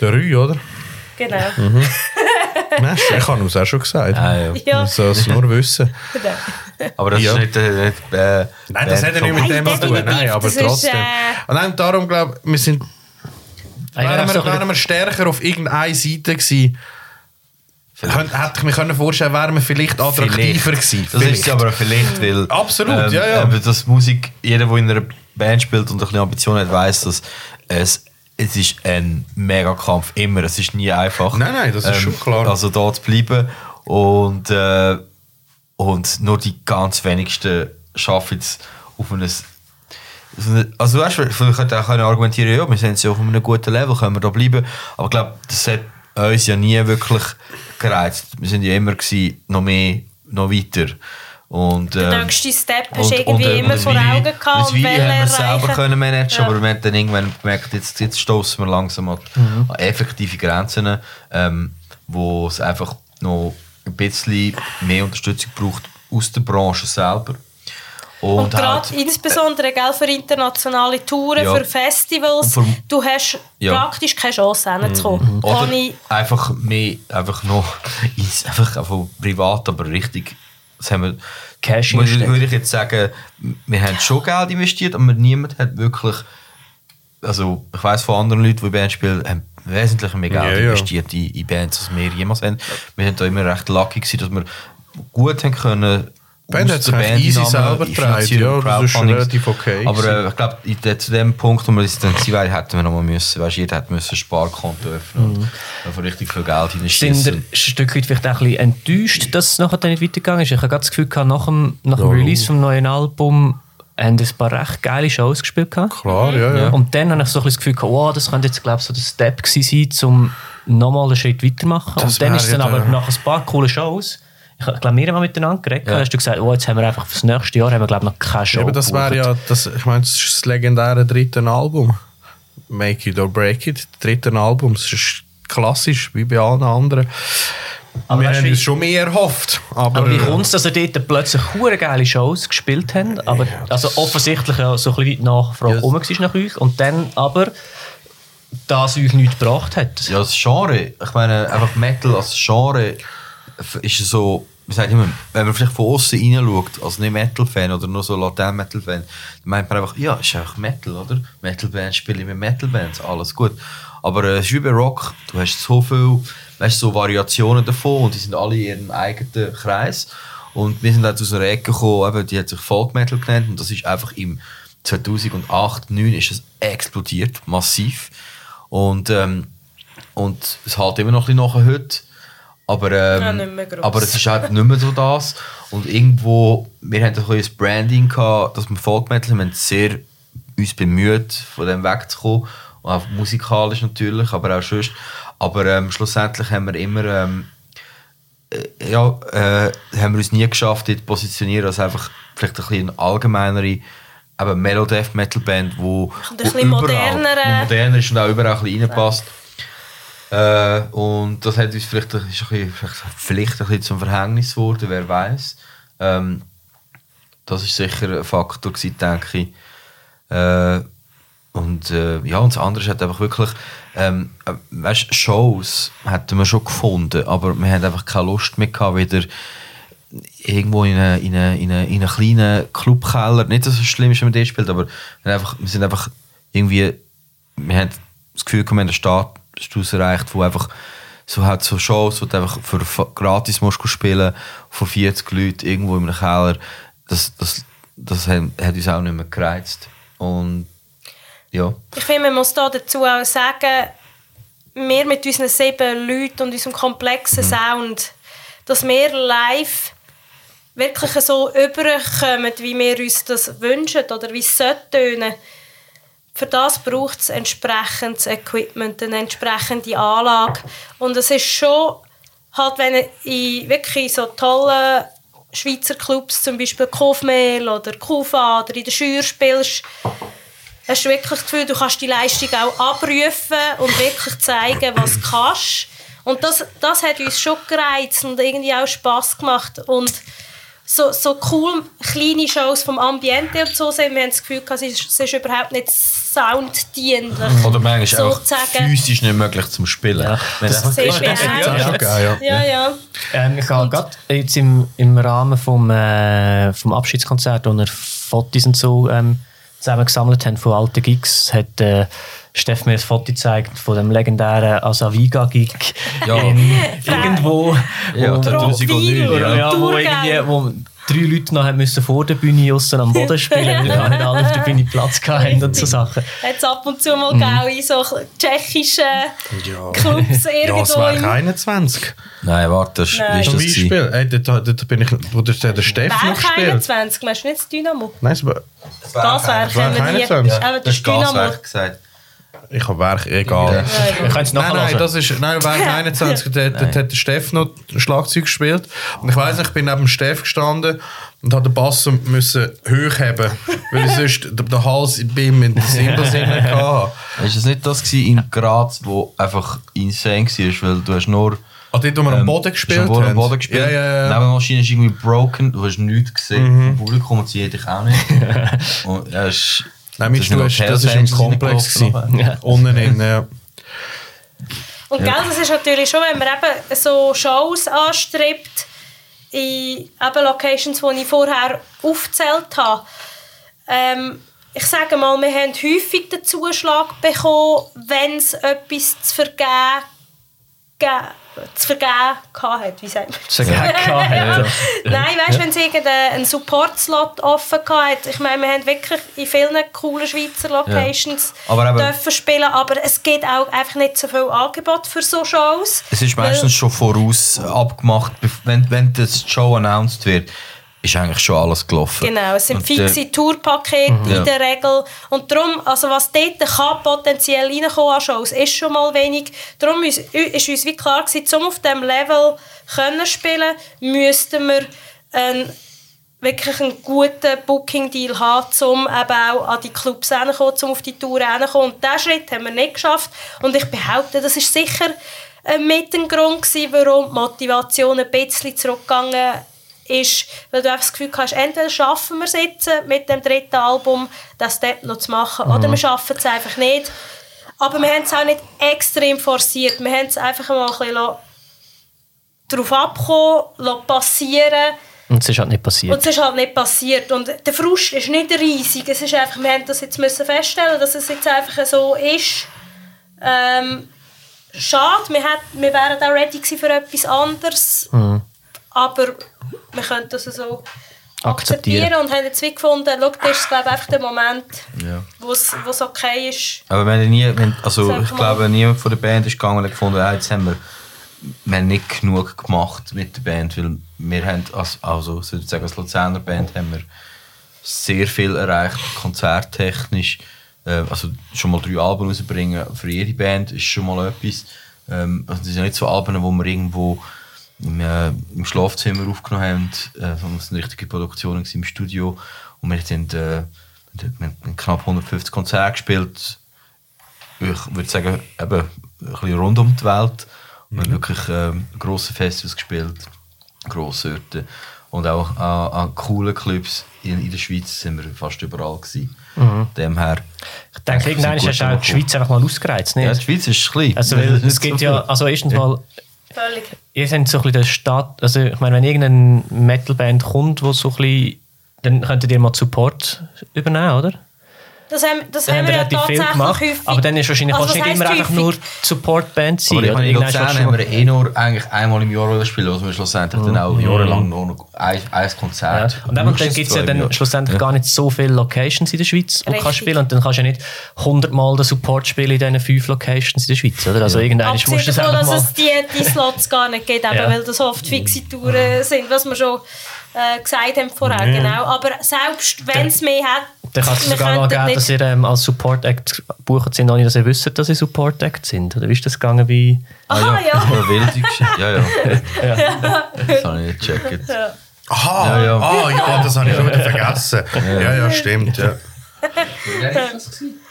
Der Rü, oder? genau. Nein, ich habe es auch schon gesagt. Ah, ja. Ja, Man soll es nur wissen. Aber das Ja. ist nicht... Äh, nicht äh, Nein, das hat ja nicht mit dem zu tun. Nein, aber Das ist, trotzdem. äh, Und nein, darum glaube ich, wir sind Eigentlich wären wir, bisschen- wären wir stärker auf irgendeiner Seite gewesen, Könnt- hätte ich mir können vorstellen wären wir vielleicht attraktiver gewesen. Das Vielleicht. ist aber vielleicht, weil... Absolut, ja, ja. eben, dass Musik, jeder, der in einer Band spielt und ein bisschen Ambition hat, weiss, dass es, es ist ein Megakampf immer. Es ist nie einfach. Nein, nein, das ist schon klar. Also da zu bleiben. Und, äh, und nur die ganz wenigsten schaffen es auf ein also weißt du, wir könnten auch argumentieren, ja, wir sind ja auf einem guten Level, können wir da bleiben. Aber ich glaube, das hat uns ja nie wirklich gereizt. Wir sind ja immer gewesen, noch mehr, noch weiter. Und, Der ähm, nächste Step hast du und- irgendwie und, äh, immer und vor ein Weile- Augen gehabt ein und Weile wollen haben wir es selber können managen, Ja. aber wir haben dann irgendwann gemerkt, jetzt, jetzt stoßen wir langsam an, an effektive Grenzen, ähm, wo es einfach noch ein bisschen mehr Unterstützung braucht aus der Branche selber. Und gerade halt- insbesondere gell, für internationale Touren, Ja. für Festivals, Und für- du hast Ja. praktisch keine Chance hinzukommen. Oder Kann ich- einfach mehr, einfach noch, einfach, einfach privat, aber richtig. Das haben wir, Cash investiert. würde ich jetzt sagen, wir haben schon Geld investiert, aber niemand hat wirklich, also ich weiß von anderen Leuten, die Band spielen, haben wesentlich mehr Geld Ja, ja. investiert in, in Bands, als wir jemals haben. Wir sind da immer recht lucky gewesen, dass wir gut haben können Band der eigentlich easy selber getragen, und ja, das ist relativ okay Aber äh, ich glaube, zu dem Punkt, wo wir jetzt dann waren, hätten wir noch mal müssen, weißt, jeder hätte müssen ein Sparkonto öffnen und einfach richtig viel Geld Sind ihr hineinschießen. ein Stück weit vielleicht auch ein bisschen enttäuscht, dass es nachher dann nicht weitergegangen ist? Ich habe gerade das Gefühl, gehabt, nach dem, nach dem Ja, Release vom neuen Album haben ein paar recht geile Shows gespielt. Klar, ja, ja. Und dann habe ich so ein das Gefühl, gehabt, wow, das könnte jetzt glaube ich, so der Step gewesen sein, um nochmal einen Schritt weitermachen. Das Und dann ist es dann ja aber der- nach ein paar coolen Shows, ich, glaube, wir haben mal miteinander geredet, Ja. hast du gesagt, oh, jetzt haben wir einfach fürs nächste Jahr haben wir, glaube ich, noch keine Show Eben, das wäre ja, das, ich meine, das ist das legendäre dritte Album. Make It or Break It, das dritte Album. Das ist klassisch, wie bei allen anderen. Aber wir haben uns wie- schon mehr erhofft. Aber, Aber wie kommt es, dass ihr dort plötzlich hure geile Shows gespielt habt, aber also offensichtlich ja so ein bisschen Nachfrage Ja, war nach euch und dann aber das euch nichts gebracht hat? Ja, das Genre, ich meine, einfach Metal als Genre ist so, wie sagt immer, wenn man vielleicht von außen reinschaut, als nicht Metal-Fan oder nur so Latin-Metal-Fan, dann meint man einfach, ja, ist einfach Metal, oder? Metal-Bands spielen mit Metal-Bands, alles gut. Aber äh, es ist wie bei Rock, du hast so viel, weißt, so Variationen davon und die sind alle in ihrem eigenen Kreis. Und wir sind halt aus einer Ecke gekommen, eben, die hat sich Folk Metal genannt und das ist einfach im 2008, 2009 ist es explodiert, massiv. Und, ähm, und es hält immer noch ein bisschen nachher heute. Aber, ähm, Ja, aber es ist halt nicht mehr so das. Und irgendwo, wir hatten ein bisschen ein Branding gehabt, dass wir Folk Metal, wir haben sehr uns bemüht, von dem wegzukommen. Und auch musikalisch natürlich, aber auch sonst. Aber ähm, schlussendlich haben wir immer, ähm, äh, ja, äh, haben wir uns nie geschafft, dort zu positionieren als einfach vielleicht ein bisschen eine allgemeinere eben Melo Death Metal Band, wo, ein wo überall- wo moderner ist und auch überall ein bisschen reinpasst. Äh, und das hat uns vielleicht, ist ein bisschen, vielleicht, vielleicht ein bisschen zum Verhängnis geworden, wer weiß. Ähm, das ist sicher ein Faktor gewesen, denke ich. Äh, und äh, ja, und das andere halt einfach wirklich, ähm, äh, weißt, Shows hätten wir schon gefunden, aber wir haben einfach keine Lust mehr gehabt, wieder irgendwo in einen in eine, in eine, in eine kleinen Clubkeller, nicht, dass es schlimm ist, wenn man dort spielt, aber wir, einfach, wir sind einfach irgendwie, wir haben das Gefühl, wir haben einen Status erreicht, wo einfach so hat so Shows, wo du einfach für gratis musst spielen von 40 Leuten irgendwo in einem Keller, das, das, das hat, hat uns auch nicht mehr gereizt. Und ja. Ich finde, man muss da dazu auch sagen, wir mit unseren sieben Leuten und unserem komplexen Sound, dass wir live wirklich so überkommen, wie wir uns das wünschen oder wie es sollte tönen. Für das braucht es entsprechendes Equipment, eine entsprechende Anlage. Und es ist schon, halt, wenn du in wirklich so tollen Schweizer Clubs, zum Beispiel Kofmehl oder Kufa oder in der Schür spielst, hast du wirklich das Gefühl, du kannst die Leistung auch abrufen und wirklich zeigen, was du kannst. Und das, das hat uns schon gereizt und irgendwie auch Spass gemacht. Und so, so cool kleine Shows vom Ambiente und so sind, wir haben das Gefühl, gehabt, es ist, es ist überhaupt nicht sounddienlich. Oder manchmal auch sozusagen. physisch nicht möglich zum Spielen. Ja. Das einfach- ist das ist schon geil, ja. Ja, ja. Ähm, ich habe gerade jetzt im, im Rahmen vom, äh, vom Abschiedskonzert, wo wir Fotos und so ähm, zusammen gesammelt haben von alten Gigs, hat äh, Steff mir ein Foto gezeigt von dem legendären Asaviga-Gig Ja. in- irgendwo. Ja, wo, 2009, wo, ja. wo, irgendwie, wo drei Leute noch haben müssen vor der Bühne aussen am Boden spielen, weil gar nicht alle auf der Bühne Platz hatten und so Sachen. Hat es ab und zu mal mhm. in so tschechischen Clubs Ja, irgendwo es wäre im 21. Nein, warte, das, Nein. wie ist das? Beispiel, ey, dort, dort bin ich, wo der, der Steff noch gespielt. 21, meinst du nicht das Dynamo? Nein, es war- haben wir 21. die. Ja, Aber Das das ist Dynamo. Gesagt. Ich habe Werk, egal. Ich kann es Nein, nein, nachher das ist, nein, Werk 21, dort, dort hat der Steff noch Schlagzeug gespielt. Und ich weiss nicht, ich bin neben dem Steff gestanden und habe den Bass müssen hochheben, weil ich sonst den, Hals bei ihm in den rein hatte. Ist das nicht das in Graz, wo einfach insane war, weil du hast nur... Ah, dort, wo wir am ähm, Boden gespielt du am haben? Boden gespielt. Ja, ja, ja. Neben Maschine ist irgendwie broken, du hast nichts gesehen vom Publikum und sie hätte ich auch nicht. und, ja, ist, Nein, das Stuhl ist, das ist im Komplex. Ja. Unten in, ja. Und gell, das ist natürlich schon, wenn man eben so Shows anstrebt, in eben Locations, die ich vorher aufgezählt habe. Ähm, ich sage mal, wir haben häufig den Zuschlag bekommen, wenn es etwas zu vergeben ge- zu vergeben hatte. Wie sagt man? So geil gehabt. Nein, weißt du, wenn es irgendeinen Support-Slot offen hatte, ich meine, wir haben wirklich in vielen coolen Schweizer Locations Aber eben- dürfen spielen, aber es gibt auch einfach nicht so viel Angebot für so Shows. Es ist meistens schon voraus abgemacht, wenn, wenn das Show announced wird, ist eigentlich schon alles gelaufen. Genau, es sind Und, äh, fixe Tourpakete Ja. in der Regel. Und darum, also was dort kann potenziell reinkommen an Shows, ist schon mal wenig. Darum ist, ist uns wie klar gewesen, um auf diesem Level können spielen, müssten wir einen, wirklich einen guten Booking-Deal haben, um eben auch an die Clubs hinzukommen, um auf die Tour hinzukommen. Und diesen Schritt haben wir nicht geschafft. Und ich behaupte, das ist sicher äh, mit ein Grund gewesen, warum die Motivation ein bisschen zurückgegangen ist, weil du einfach das Gefühl hast, entweder schaffen wir es jetzt mit dem dritten Album, das Step noch zu machen, oder wir schaffen es einfach nicht. Aber wir haben es auch nicht extrem forciert. Wir haben es einfach mal ein bisschen darauf abkommen, lassen passieren Und es ist halt nicht passiert. und es ist halt nicht passiert. Und der Frust ist nicht riesig. Es ist einfach, wir haben das jetzt müssen feststellen, dass es jetzt einfach so ist. Ähm, schade, wir, hat, wir wären auch ready für etwas anderes. Aber wir können das so Akzeptieren. akzeptieren und haben jetzt wie gefunden, schau, das ist glaube ich einfach der Moment, Ja. wo es es okay ist. Aber wenn nie, wenn, also ich mal. glaube, niemand von der Band ist gegangen und gefunden, ja, jetzt haben wir, wir haben nicht genug gemacht mit der Band, weil wir haben, als, also sozusagen als Luzerner Band haben wir sehr viel erreicht, konzerttechnisch. Äh, also schon mal drei Alben rausbringen für jede Band ist schon mal etwas. Ähm, also das sind nicht so Alben, wo wir irgendwo im, äh, im Schlafzimmer aufgenommen haben, äh, sondern es sind richtige Produktionen im Studio. Und wir sind, äh, wir haben knapp 150 Konzerte gespielt. Ich würde sagen, eben ein bisschen rund um die Welt. Und wir haben wirklich ähm, grosse Festivals gespielt, grosse Orte. Und auch an, an coolen Clubs in, in der Schweiz sind wir fast überall gewesen. Dem her. Ich denke, irgendwann hast du auch die Schweiz einfach mal ausgereizt. Ja, Nicht? die Schweiz ist klein. Also, es gibt ja, also erstens mal, Völlig. ihr seid so ein bisschen der Staat, also ich meine, wenn irgendeine Metalband kommt, wo so ein bisschen, dann könntet ihr mal Support übernehmen, oder? Das haben, das Dann haben wir ja relativ viel tatsächlich gemacht, häufig. aber dann ist wahrscheinlich Also, kannst du was nicht immer heisst einfach häufig? nur Supportband sein. Aber ich meine, in Luzern haben wir eh nur eigentlich einmal im Jahr spielen, also wir schlussendlich dann auch jahrelang nur noch ein, ein Ja. Konzert. Und dann, gibt es ja dann Jahr. schlussendlich gar nicht so viele Locations in der Schweiz, wo du kannst spielen und dann kannst du ja nicht 100 Mal den Support spielen in diesen fünf Locations in der Schweiz, oder? Also irgendwann musst du das davon, dass es die, die Slots gar nicht gibt, eben, Ja. weil das oft fixe Touren sind, was wir schon äh, gesagt haben vorher. Genau. Aber selbst wenn es mehr hat, Dann kann es wir sogar mal könnten geben, nicht- dass ihr ähm, als Support Act gebucht sind, ohne dass ihr wisst, dass ihr Support Act sind. Oder wie ist das gegangen bei... Aha, ja. Ja, wilde Geschichte. Ja, ja. Das habe ich nicht gecheckt. Aha, Ja, ja. Ah, ja, das habe ich schon wieder vergessen. Ja, ja, stimmt. Ja.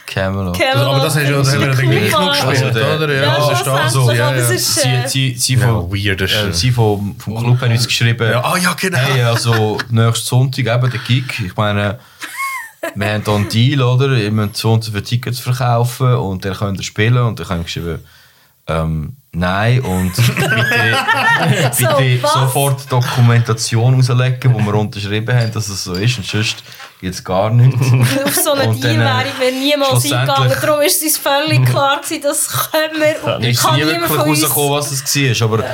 Camelot. Camelot aber das hast du ja dann ist gleich noch gespielt, Also der- oder? Ja, Ja, das ist so. Ja, aber es ja. ist, Sie, äh, sie, sie, Ja, weird ist äh, es. sie vom, vom Club haben uns geschrieben, Ja, ah, ja, genau. hey, also nächsten Sonntag eben der Gig. Ich meine, wir haben hier einen Deal, oder? Ihr müsst so und so viele Tickets verkaufen und dann könnt ihr spielen. Und dann haben wir geschrieben, ähm, nein und bitte, So, bitte was? sofort Dokumentation rauslegen, wo wir unterschrieben haben, dass es so ist und sonst es gar nichts. Auf so einen Deal äh, wäre ich mir niemals eingegangen. Darum ist es uns völlig klar gewesen, das können wir. Und ist kann nie niemand wirklich von uns... rausgekommen, was das war. Aber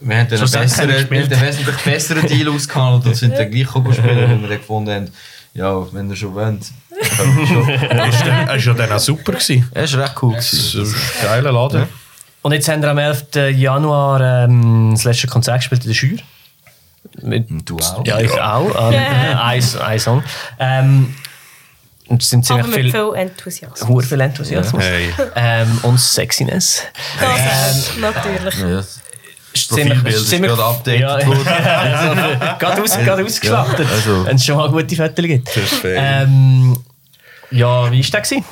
wir haben dann einen besseren, wir gespielt. einen wesentlich besseren Deal ausgehandelt und sind dann gleich spielen, weil wir dann gefunden haben, ja, wenn ihr schon wollt. Er war ja dann auch super. gewesen. Ja, ist recht cool. Das gewesen. ist ein geiler Laden. Und jetzt haben wir am 11. Januar ähm, das letzte Konzert gespielt in der Schür. Du auch? ja, ich auch. Ähm, ein, ein Song. Ähm, und es sind Aber ziemlich mit viel, viel Enthusiasmus. hure viel Enthusiasmus. Hey. Ähm, und Sexiness. Das ist natürlich. Ja, das Ist Profilbild ist ziemlich- gerade updated Ja, worden. also, gerade, aus, gerade ausgeschlachtet. Ja, also. Wenn es schon mal gute Fotos gibt. Perfekt. Ähm, ja, wie war der? gewesen?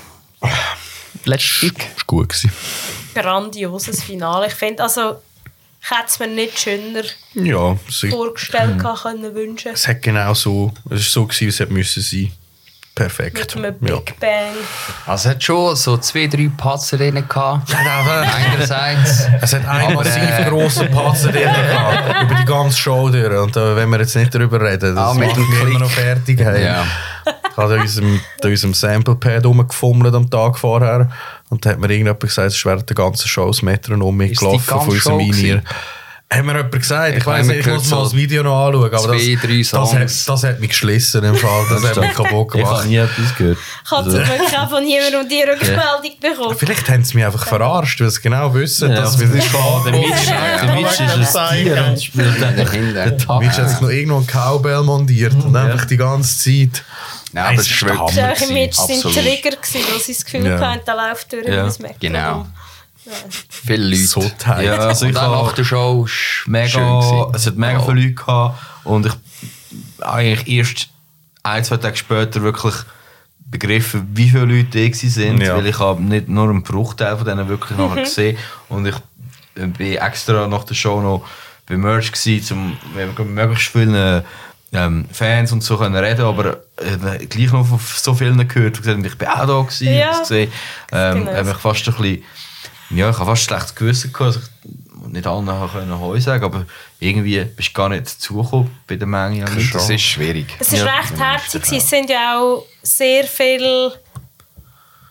Letzter Gig? Das war gut. Gewesen. Grandioses Finale. Ich finde, also, ich hätte es mir nicht schöner Ja, es, vorgestellt mhm. können wünschen. es hat genau so, es war so, gewesen, wie es hätte müssen sein. Perfekt. Mit einem Ja. Big Bang. Also es hat schon so zwei, drei Patzer drin gehabt. Einerseits. Es hat einen Aber, massiv äh, grossen Patzer drin gehabt, über die ganze Show durch. Und da wenn wir jetzt nicht darüber reden, das Ah, immer Klick. noch fertig. Hey. Ja. Ich habe an unserem, an unserem Sample-Pad rumgefummelt am Tag vorher. Und da hat mir irgendjemand gesagt, es während der ganzen Show das Metronom mitgelaufen ganze von unserem In-Ear. Hat mir jemand gesagt, ich, Ich weiss habe nicht, ich muss mal das Video noch anschauen. Aber zwei, das, drei das, Songs. hat, das hat mich geschlissen im Fall. Das hat mich kaputt Ich habe gemacht. nie etwas gehört. Ich habe zum Glück auch von niemandem die Rückmeldung bekommen. Vielleicht haben sie mich einfach verarscht, weil sie genau wissen, Ja, dass wir das klar, der Mitch, Mitch ist ein Tier und spielt den. Mich hat sich noch irgendwo ein Cowbell montiert und einfach die ganze Zeit. Nein, aber es ist ist der wirklich... Das war auch. Trigger, gewesen, weil sie das Gefühl Ja. hatten, da läuft durch Ja, das Meckern. Genau. Viele Leute. So tight. Ja, also Und ich dann nach der Show mega, es hat mega Ja. viele Leute gehabt und ich eigentlich erst ein, zwei Tage später wirklich begriffen, wie viele Leute da sind, Ja. weil ich habe nicht nur einen Bruchteil von denen wirklich Mhm. nachher gesehen und ich bin extra nach der Show noch bei Merch gewesen, um möglichst vielen ähm, Fans und so können reden, aber äh, gleich noch von so vielen gehört und gesagt, ich bin auch da gewesen, Ja. und gesehen, ähm, Genau. habe mich fast ein bisschen ja, ich habe fast ein schlechtes Gewissen gehabt, dass ich nicht allen nachher können Heu sagen, aber irgendwie bist du gar nicht dazugekommen bei der Menge an Leuten. Das ist schwierig. Es war recht herzig. Es sind ja auch sehr viele,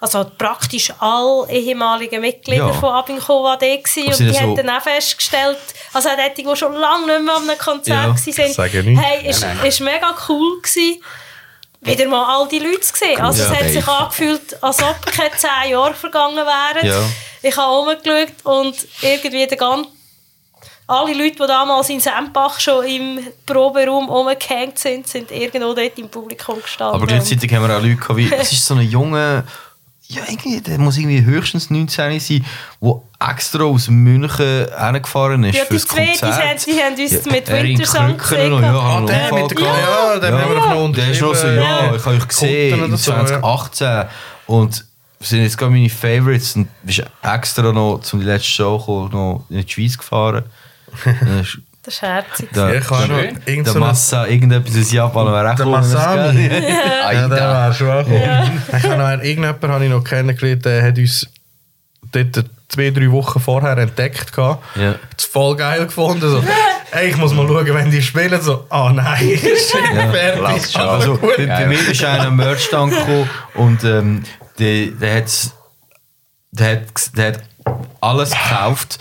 also praktisch alle ehemaligen Mitglieder Ja. von Abinkova da. Aber Und sind die ja haben so- dann auch festgestellt, also auch die, die schon lange nicht mehr an einem Konzert Ja, nicht. hey, ist, Nein, nein. ist mega cool gewesen, wieder mal all die Leute zu sehen. Also Ja. es hat sich Dave. angefühlt, als ob keine zehn Jahre vergangen wären. Ja. Ich habe rumgeschaut und irgendwie der ganze alle Leute, die damals in Sempach schon im Proberaum rumgehängt sind, sind irgendwo dort im Publikum gestanden. Aber gleichzeitig haben wir auch Leute gehabt, wie, es ist so ein Junge, ja, irgendwie, der muss irgendwie höchstens 19 sein, der extra aus München hergefahren ist Ja, für die das zwei, die, haben, uns Ja, mit er in Wintersong gesehen. ja, haben wir der noch mit der Unfall ja, den haben wir noch Der ist noch so, ja, ich habe euch gesehen ja. 2018 und das sind jetzt gerade meine Favorites und bist extra noch zum die letzte Show gekommen, noch in die Schweiz gefahren. Das herzig. der, Ich kann noch der, irgend der so eine- Massa, irgendetwas aus Japan wäre auch Der Masami. geht. Ja, der wäre schon auch cool. Ich habe noch, irgendjemanden habe ich noch kennengelernt, der hat uns dort zwei, drei Wochen vorher entdeckt. gehabt. Ja. Das voll geil gefunden. So, hey, ich muss mal schauen, wenn die spielen. So, ah nein, ist schon fertig. lass schon. Also, bei, bei mir ist einer Merchstand gekommen und ähm, der, der, hat, der hat alles gekauft.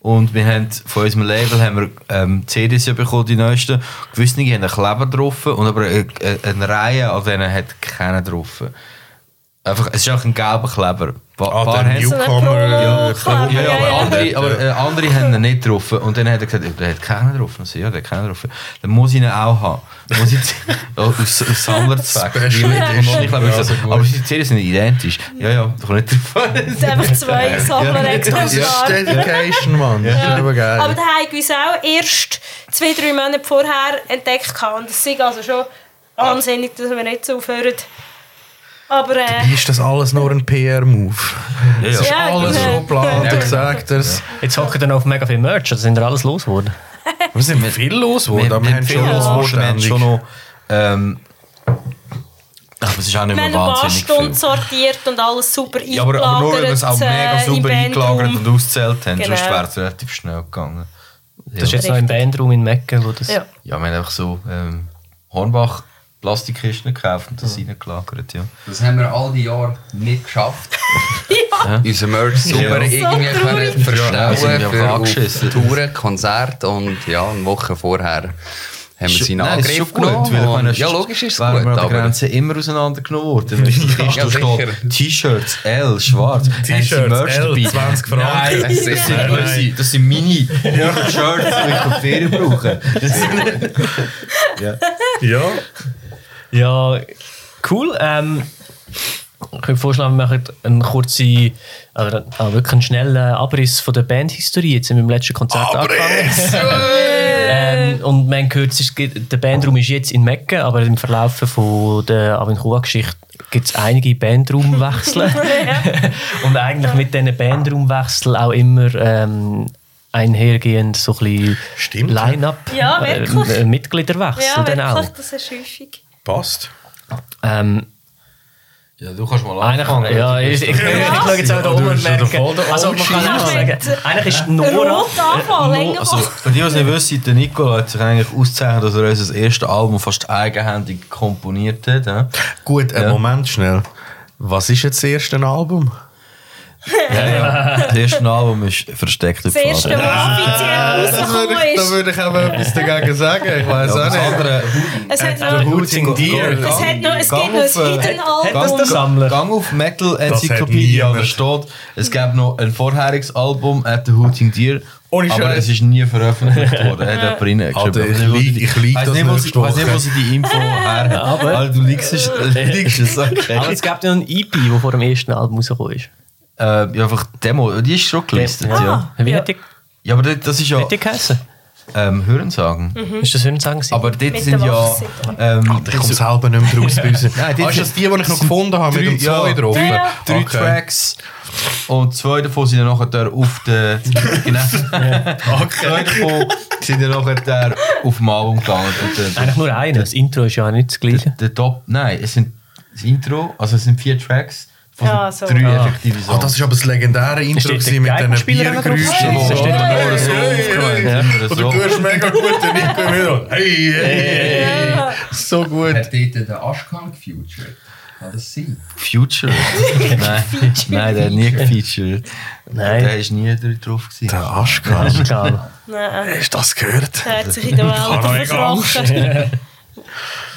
Und wir haben von unserem Label haben wir, ähm, CDs bekommen, die neuesten. Gewisse haben einen Kleber drauf, und aber eine, eine Reihe an denen hat keinen drauf. Einfach, es ist auch ein gelber Kleber. Ein Ah, paar der Newcomer. Äh, Kleber. ja, ja, aber Ja, ja. andere, aber, äh, andere haben ihn nicht drauf. Und dann hat er gesagt, der hat keinen drauf. Und ich so, ja, der hat keinen drauf. Dann muss ich ihn auch haben. Muss ich aus, aus Sammlerzweck. Also aber unsere Serien sind identisch. Ja, ja, doch nicht drauf. Es sind einfach zwei Sammler Das extra ist Dedication, Mann. Das ist aber geil. Aber da haben wir uns auch erst zwei, drei Monate vorher entdeckt. Und das ist also schon wahnsinnig, dass wir nicht so aufhören. Aber äh, Wie ist das alles nur ein PR-Move? Ja, Das ist Ja, alles genau. so geplant, ich sag dir's. Jetzt hocken dann auf mega viel Merch, also sind da alles los geworden. Wir sind viel los geworden, aber wir haben viel schon los geworden, wir haben schon noch... Ähm, aber es ist auch nicht wir mehr haben wahnsinnig viel. sortiert und alles super Ja, aber, aber nur, weil wir es auch mega äh, im sauber eingelagert und ausgezählt haben. Genau. Sonst wäre es relativ schnell gegangen. Das ist jetzt noch im Bandraum in Mecken, wo das... Ja. Ja, wir haben einfach so ähm, Hornbach Plastikkisten gekauft und das reingelagert, ja. Das haben wir all die Jahre nicht geschafft. Ja. Unser Merch super Ja. irgendwie So können Ja, verstauen ja für Touren, Konzerte und ja, eine Woche vorher haben wir sie in Nein, Angriff schon gut, genommen. weil meine, ja, logisch ist es gut, wir an der aber Grenze immer auseinandergenommen worden. Wenn die Kiste Ja. T-Shirts, L, schwarz, T-Shirts, Merch L, dabei? 20 Franken. Nein, das sind, Sicher. das sind, das sind meine Shirts, die ich auf Ferien brauche. Ja. Ja, cool. Ähm, ich würde vorschlagen, wir machen einen kurzen, oder ah, wirklich einen schnellen Abriss von der Bandhistorie. Jetzt sind wir im letzten Konzert angefangen. ähm, und man gehört, ist, der Bandraum ist jetzt in Mecken, aber im Verlauf von der Aventura-Geschichte gibt es einige Bandraumwechsel. und eigentlich mit diesen Bandraumwechseln auch immer ähm, einhergehend so ein bisschen. Line-Up, Ja, wirklich. äh, Mitgliederwechsel Ja, dann auch. wirklich, das ist häufig. Passt. Ähm, Ja, du kannst mal Eigentlich, anfangen. ja, ich, ich, ich, ich schaue jetzt auch da um und merke, also man kann auch sagen, eigentlich ist Nora, anfangen, länger Also, für die, die es nicht wissen, der Nicola hat sich eigentlich ausgezeichnet, dass er unser erstes Album fast eigenhändig komponiert hat. Ja? Gut, einen Ja. Moment schnell. Was ist jetzt das erste Album? Ja, ja. Das erste Album ist «Versteckte Das erste, Pfade». was offiziell rausgekommen da ist. würde ich aber etwas dagegen sagen. Ich weiß Ja, auch das nicht. andere... Es hat Der noch, Hooting Deer. es hat noch, es Gang gibt noch auf, äh, ein Hidden hat das Album. Sammler? Gang auf Metal Enzyklopädie, niemand. da steht, es gab noch ein vorheriges Album, at The Hooting Deer, Ohne aber Scheiß. es ist nie veröffentlicht worden. Er hat jemand Alter, reingeschrieben. ich lieg- ich lieg Weiss das nicht, wo sie- nächste weiss nicht, Woche. wo sie die Info her. Aber- Aber du liegst es, liegst es okay. aber es gibt ja noch ein EP, das vor dem ersten Album rausgekommen ist. Äh, ja, einfach Demo, die ist schon gelistet, Ja. ja. Wie Ja. hat die, Ja, aber das ist ja wie hat die geheißen? ähm, Hörensagen. Ist das Hörensagen gewesen? Aber dort Mit sind der ja... Ähm, Ich komme selber nicht mehr draus bei uns. Nein, Ah, ist das die, die ich noch gefunden habe, mit dem zwei ja, drauf? Ja, ja. drei Okay. Tracks und zwei davon sind dann nachher der auf der genau zwei davon sind dann nachher der auf dem Album gegangen und der, Eigentlich nur einer, das Intro ist ja nicht das gleiche. der Top nein es sind das Intro also es sind vier Tracks Ja, so. drei Ah. effektive Ah, Songs das ist aber das legendäre Intro der mit diesen? Biergeräuschen. Ja, wo- steht Ja, noch so ja, aufgeräumt, ja. Und du hörst mega gut den Nico wieder. Hey, hey, hey. So gut. Hat dort der Ashkan gefeatured? Kann das sein? Future nein nein der hat nie gefeatured Nein. der ist nie drauf gewesen Der Aschkan. Das ist klar. Nein, Hast du das gehört? der hat sich in der Welt verkrochen.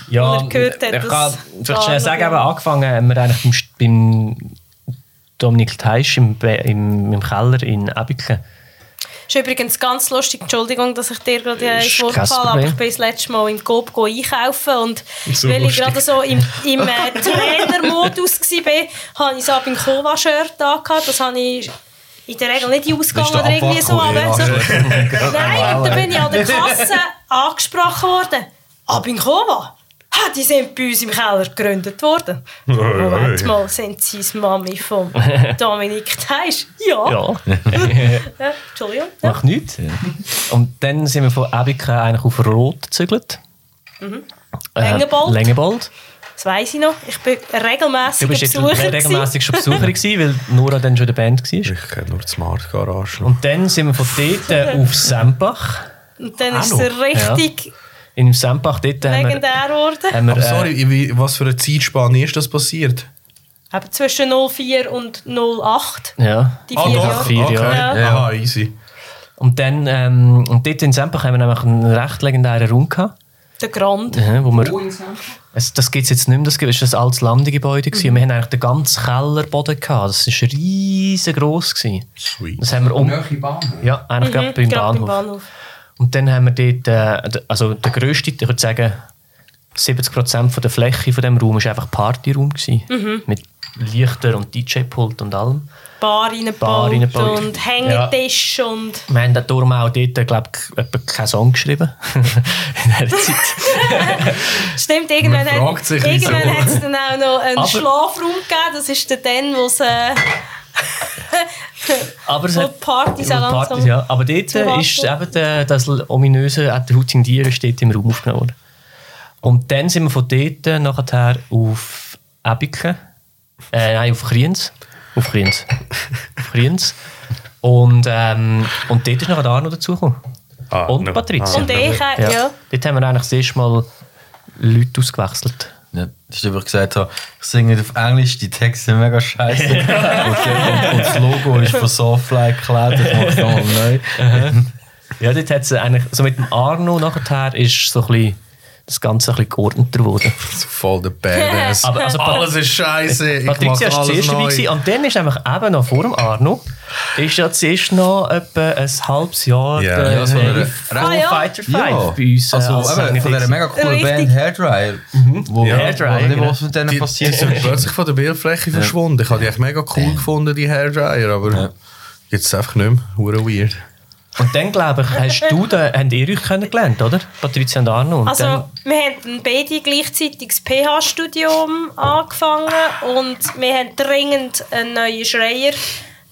Ja, ich kann vielleicht schnell sagen, eben, angefangen haben wir eigentlich beim, beim Dominik Teisch im, im, im Keller in Abiken. ist übrigens ganz lustig, Entschuldigung, dass ich dir gerade Ist ins Wort falle, aber ich bin das letzte Mal im Coop go einkaufen und So weil ich lustig. gerade so im, im äh, Trainermodus war, habe ich so ein Kova-Shirt angehabt. Das habe ich in der Regel nicht in Das ist oder der irgendwie so. Aber ja. so Nein, und dann bin ich an der Kasse angesprochen worden. Abinkova? Ha, die sind bei uns im Keller gegründet worden. Moment mal, sind Sie die Mami von Dominik Teisch? Ja. Ja, Ja, Entschuldigung. Ja. macht nichts. Und dann sind wir von Abiken eigentlich auf Rot gezügelt. Äh, Längenbold. Längenbold. Das weiss ich noch. Ich bin Du regelmäßig bist jetzt Besucher. gewesen. regelmäßig schon Besucher gewesen, weil Nora dann schon in der Band war. Ich kenne nur die Smart Garage. Und dann sind wir von dort äh, auf Sempach. Und dann ist Auch es noch? richtig In Sempach dort haben wir, legendär haben wir Aber äh, sorry, wie, was für eine Zeitspanne ist das passiert? Eben zwischen 04 und 08. ja, Die vier Jahre. Vier okay. Jahre. Ja. Aha, easy. Und dann, ähm, und dort in Sempach haben wir nämlich einen recht legendären Raum gehabt, Der Grand. äh, wo wir, Wo in Sempach? es, das gibt es jetzt nicht mehr, das war ein altes Landegebäude. gewesen. Und wir haben eigentlich den ganzen Kellerboden gehabt, das war riesengroß. gewesen. Sweet. Das haben wir um... Bahnhof? Ja, eigentlich gerade beim Mhm, gerade Bahnhof. Und dann haben wir dort, äh, also der grösste, ich würde sagen, 70% von der Fläche von dem Raum war einfach Partyraum. Mhm. Mit Lichter und DJ-Pult und allem. Bar Bar reingebaut reingebaut. und Hängetisch und... Wir haben darum auch dort, glaube ich, keinen Song geschrieben. In dieser Zeit. Stimmt, irgendwann, hat, es dann auch noch einen Aber- Schlafraum gegeben. Das ist dann, dann wo es... Äh, Aber es hat... Partys die Partys, ja. Aber dort ist eben der, das ominöse «At der Houting Dier» steht im Raum aufgenommen worden. Und dann sind wir von dort nachher auf Ebiken, äh, nein, auf Kriens. Auf Kriens. auf Kriens. Und, ähm, und dort ist noch Arno dazugekommen. Ah, und no. Patricia. Und ich, äh, ja. Dort haben wir eigentlich das erste Mal Leute ausgewechselt. Ja, das ist einfach gesagt, habe, ich singe nicht auf Englisch, die Texte sind mega scheiße. und, und, und das Logo ist von Soulfly geklärt, ich mache es nochmal neu. Ja, dort hat es eigentlich, so mit dem Arno nachher ist so ein bisschen, das Ganze ein bisschen geordneter geworden. So voll der Badass. Aber also, alles ist scheiße. Ich Patricia war zuerst dabei neu. gewesen, und dann ist nämlich eben noch vor dem Arno ist ja zuerst noch etwa ein halbes Jahr Ja. der Ja, das war äh, eine- Foo Ah, ja. Fighter 5 Ja. bei uns. äh, Also, als eben, von dieser mega coolen Richtig. Band Hairdryer. Wo, Ja. Hairdryer, wo, nicht, genau. was mit denen Die, die passiert sind ist. plötzlich von der Bildfläche verschwunden. Ich habe die echt mega cool gefunden, die Hairdryer, aber Ja. jetzt einfach nicht mehr. Hure weird. Und dann, glaube ich, hast du, den, habt ihr euch kennengelernt, oder? Patricia und Arno. Und Also, dann, wir haben beide gleichzeitig das PH-Studium angefangen und wir haben dringend einen neuen Schreier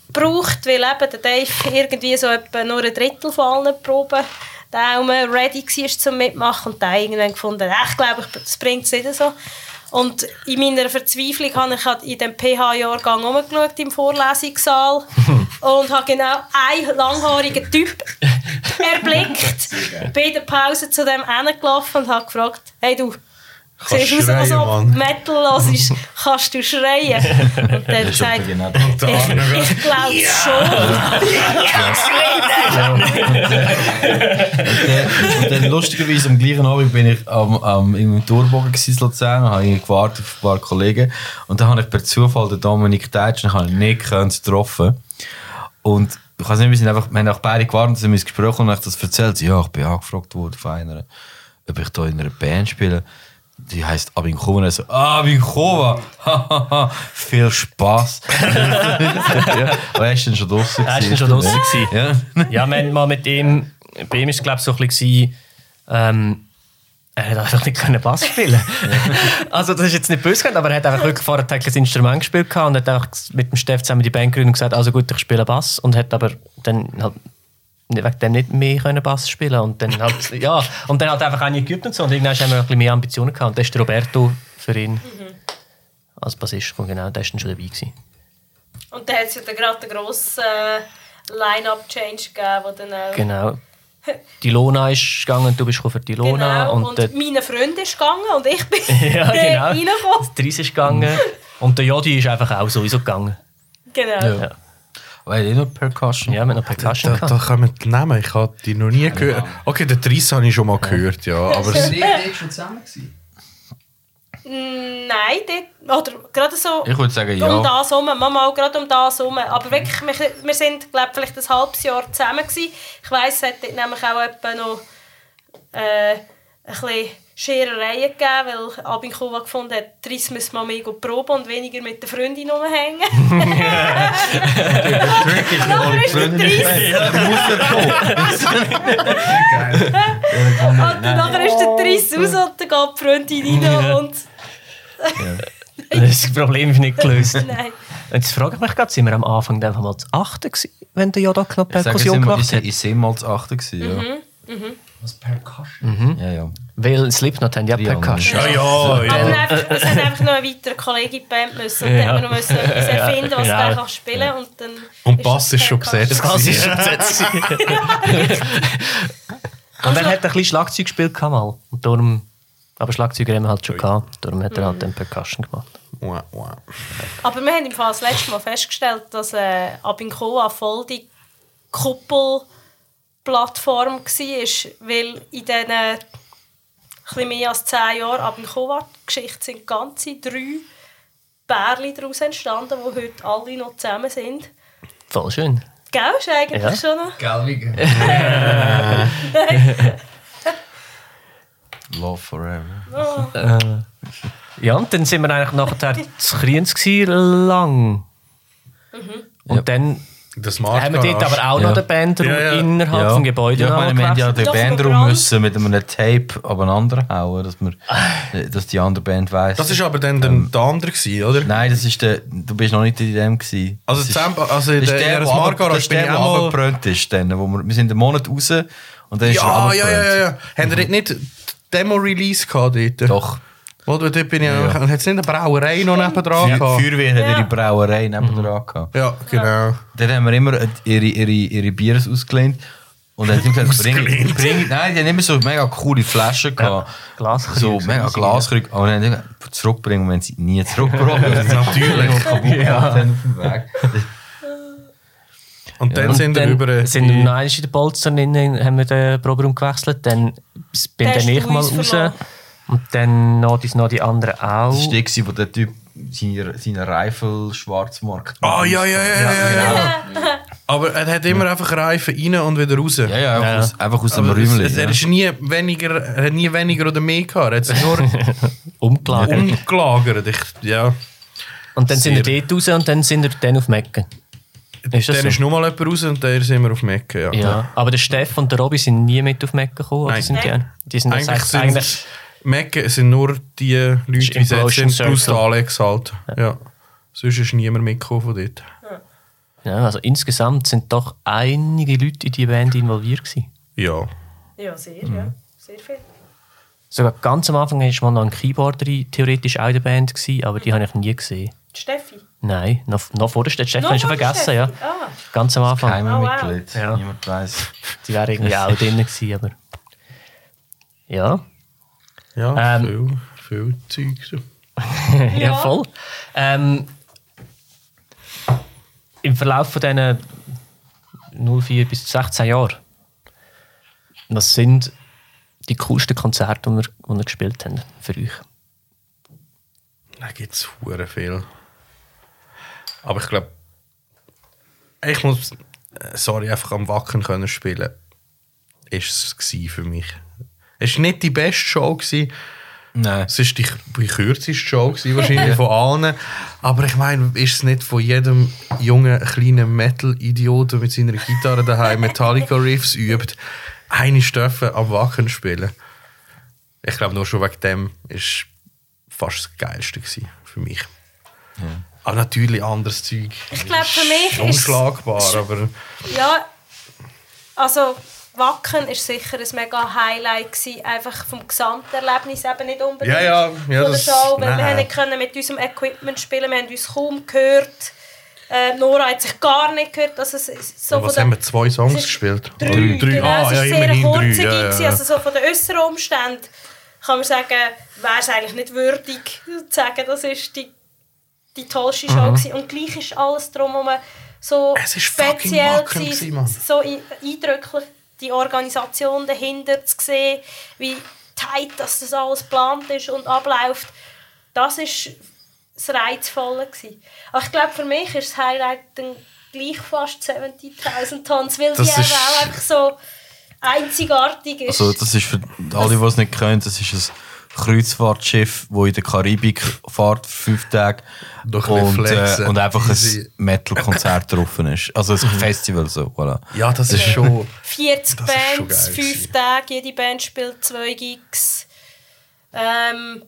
gebraucht, weil eben der Dave irgendwie so etwa nur ein Drittel von allen Proben Daumen ready war zum Mitmachen und der irgendwann gefunden, «Ach, ich glaube, das bringt es nicht so. Und in meiner Verzweiflung habe ich halt in dem PH-Jahrgang rumgeschaut im Vorlesungssaal und habe genau einen langhaarigen Typ erblickt. Bin in der Pause zu dem hingelaufen und habe gefragt, hey du, siehst du aus, als ob. Metal los ist, kannst du schreien? Und dann genau ich, ich glaube schon. Und dann lustigerweise am gleichen Abend bin ich am, am, im Torbogen in Luzern, habe ich gewartet auf ein paar Kollegen und dann habe ich per Zufall den Dominik habe ich nicht getroffen. Und ich weiß nicht, wir sind einfach, wir haben auch beide gewartet, sind ins Gespräch und ich das erzählt. Ja, ich bin angefragt worden von einer, ob ich da in einer Band spiele. Die heisst Abinkova. Und er so, Abinkova! Viel Spaß. ja, aber er ist dann schon draußen. Er ist dann schon gewesen. Ja. Ja, wir haben mal mit ihm, bei ihm war es glaube ich so ein bisschen, ähm, er hat einfach nicht können Bass spielen. also das ist jetzt nicht böse, aber er hat einfach wirklich vorher ein Instrument gespielt und hat einfach mit dem Steff zusammen die Band gegründet und gesagt, also gut, ich spiele Bass und hat aber dann halt wegen dem nicht mehr können Bass spielen und dann halt, ja, und dann halt einfach auch nicht geübt und so und irgendwann haben wir ein bisschen mehr Ambitionen gehabt und das ist der Roberto für ihn als Bassist gekommen, genau, der ist dann schon dabei gewesen. Und dann hat es ja dann gerade einen grossen äh, Line-Up-Change gegeben, wo dann auch... Genau. Die Lona ist gegangen, du bist für die Lona Genau, und, und, der meine Freund ist gegangen und ich bin ja, genau. reingekommen. Der Dries ist gegangen und der Jodi ist einfach auch sowieso gegangen. Genau. Ja, Hat eh noch Percussion. ja haben noch Percussion Da, da kommen die Namen, ich habe die noch nie gehört. Okay, den Triss habe ich schon mal gehört, ja. Aber Sind ihr dort schon zusammen gewesen? Mm, Nein, dort, oder gerade so Ich würde sagen, ja. um das herum, mal gerade um das herum. Aber wirklich, wir, wir sind, glaube vielleicht ein halbes Jahr zusammen gewesen. Ich weiss, es hat dort nämlich auch etwa noch äh, ein bisschen Scherereien gegeben, weil Abin Kuva gefunden hat, Triss müssen mal mehr proben und weniger mit der Freundin rumhängen. Nachher ist der Triss Und nachher ist der Triss raus und dann geht die Freundin rein und... Das Problem ist nicht gelöst. Nein. Jetzt frage ich mich gerade, sind wir am Anfang einfach mal zu achten gewesen, wenn der Jodo noch Perkussion ich gemacht war hat? ich sehe mal zu achten. gewesen, Was Percussion? Mhm. Ja. Ja, ja. Weil Slipknot haben ja Ja, Percussion. ja, ja, Aber ja. einfach, es hat einfach noch ein weiterer Kollege in die Band müssen. Und dann haben wir noch müssen etwas erfinden, was genau. der kann spielen und dann Und Bass ist schon besetzt. Das Ganze ist schon besetzt. Und er hat ein bisschen Schlagzeug gespielt mal. Und darum, aber Schlagzeuger haben wir halt schon gehabt. Darum hat er halt den Percussion gemacht. Wow, wow. Aber wir haben im Fall das letzte Mal festgestellt, dass äh, Abinkoa voll die Kuppelplattform war, weil in diesen bisschen mehr als zehn Jahren Abinkoa-Geschichte sind ganze drei Bärli daraus entstanden, die heute alle noch zusammen sind. Voll schön. Gell, ist eigentlich Ja. schon noch... Gelbige. Love Forever. Ja, und dann sind wir eigentlich nachher zu Kriens lang. Und Ja. dann Das Smart haben wir dort aber auch Ja. noch den Bandraum Ja, ja. innerhalb vom Gebäude ja, ich meine, wir haben ja den Bandraum müssen mit einem Tape abeinander hauen, dass, wir, dass die andere Band weiss. Das ist aber dann der, der andere, gewesen, oder? Nein, das ist der, du bist noch nicht in dem gewesen. Also das ist, zusammen, also das ist der, der, der Smart das ist bin der, ich der auch mal... ist. Dann, wo wir, wir sind einen Monat raus und dann ist er Ja, ja, ja, ja, ja. Haben dort nicht Demo-Release gehabt dort? Doch. Oder dort bin Ja, ja. Nicht eine Brauerei noch nebendran Die gehabt? Feuerwehr hat Ja. ihre Brauerei gehabt. Ja, genau. Dann haben wir immer ihre, ihre, ihre Biers ausgelehnt. Und dann haben sie gesagt, bring, Ausgelehnt? bring, nein, die haben immer so mega coole Flaschen gehabt. Glaskrüge. So mega Glaskrüge. Aber dann haben sie gesagt, zurückbringen, wenn sie nie zurückgebracht haben. Natürlich. ja. Auf dem Weg. Und dann Und sind wir über... sind wir noch in der Bolzer rein, haben wir den Programm gewechselt. Dann bin dann ich mal raus. verloren. Und dann noch die, noch die anderen auch. Das war der, wo der Typ seine, seine Reifel Schwarzmarkt Ah, ja, ja, ja, ja, ja, ja. Aber er hat immer einfach Reifen rein und wieder raus. Ja, ja, einfach, Ja. Aus, einfach aus dem Räumchen. er, ist nie weniger, er hat nie weniger oder mehr gehabt. Er hat sich nur Umgelagert. umgelagert. Ich, ja. Und dann sind Sehr. wir dort raus und dann sind wir dann auf Mecken. Ist Dann so? ist nochmal jemand raus und dann sind wir auf Mecke. Ja. Ja. Aber der Steff und der Robby sind nie mit auf Mecken gekommen. Oder Nein. sind die, die sind Eigentlich das sind eigentlich Mecke sind nur die Leute, die Implosion sind, plus der. Alex halt. Ja. Sonst ist niemand mitgekommen von dort. ja, also insgesamt sind doch einige Leute in die Band involviert gewesen. Ja. Ja, sehr, Mhm. ja. Sehr viel. Sogar ganz am Anfang war mal noch ein Keyboarderin theoretisch auch in der Band, gewesen, aber die habe ich nie gesehen. Steffi. Nein, noch, noch vor der Steffi. Habe ich schon vergessen, ja. Steffi? Ah. Ganz am Anfang. Geheimer Oh, wow. Mitglied. Ja. Niemand weiß. Die wäre irgendwie auch drin gewesen, aber... Ja, Ja, Ähm, viel, viel Zeug. Ja. voll. Ähm, Im Verlauf von diesen 04 bis 16 Jahren, was sind die coolsten Konzerte, die wir, die wir gespielt haben für euch? Da gibt es viel. Aber ich glaube, ich muss, äh, sorry, einfach am Wacken können spielen, ist es gsi für mich. Es war nicht die beste Show. Gewesen. Nein. Es war die, die kürzeste Show gewesen, wahrscheinlich von allen. Aber ich meine, ist es nicht von jedem jungen, kleinen Metal-Idiot, der mit seiner Gitarre daheim Metallica-Riffs übt, eine Stoffe am Wacken spielen? Ich glaube, nur schon wegen dem ist fast das Geilste gewesen für mich. Aber natürlich anderes Zeug. Ich glaube, für mich ist- unschlagbar, aber Ja, also Wacken war sicher ein mega Highlight gewesen, einfach vom Gesamterlebnis eben nicht unbedingt Ja, ja, ja, von der das- Show, weil wir nein. haben nicht können mit unserem Equipment spielen, wir haben uns kaum gehört. Äh, Nora hat sich gar nicht gehört, dass es so was haben wir? Zwei Songs gespielt? Drei, Oder drei. Genau, Ah, es ja, ist sehr kurz drei. Ja, ja. Also so von den äußeren Umständen kann man sagen, wäre es eigentlich nicht würdig zu sagen, das ist die, die tollste Show gewesen. Und gleich ist alles drumherum so Mhm. Es ist speziell gewesen, Mann. so ein- eindrücklich die Organisation dahinter zu sehen, wie tight dass das alles geplant ist und abläuft. Das ist das Reizvolle gewesen. Aber ich glaube, für mich ist das Highlight dann gleich fast 70'000 Tons, weil Das die ist- auch einfach so einzigartig ist. Also, das ist für alle, die es nicht kennen, das ist ein Kreuzfahrtschiff, das in der Karibik fährt für fünf Tage Doch ein und, äh, und einfach Easy. ein Metal-Konzert drauf ist. Also ein Festival so, voilà. Ja, das ist schon. 40 Das Bands, geil 5 gewesen. Tage, jede Band spielt 2 Gigs. Ähm,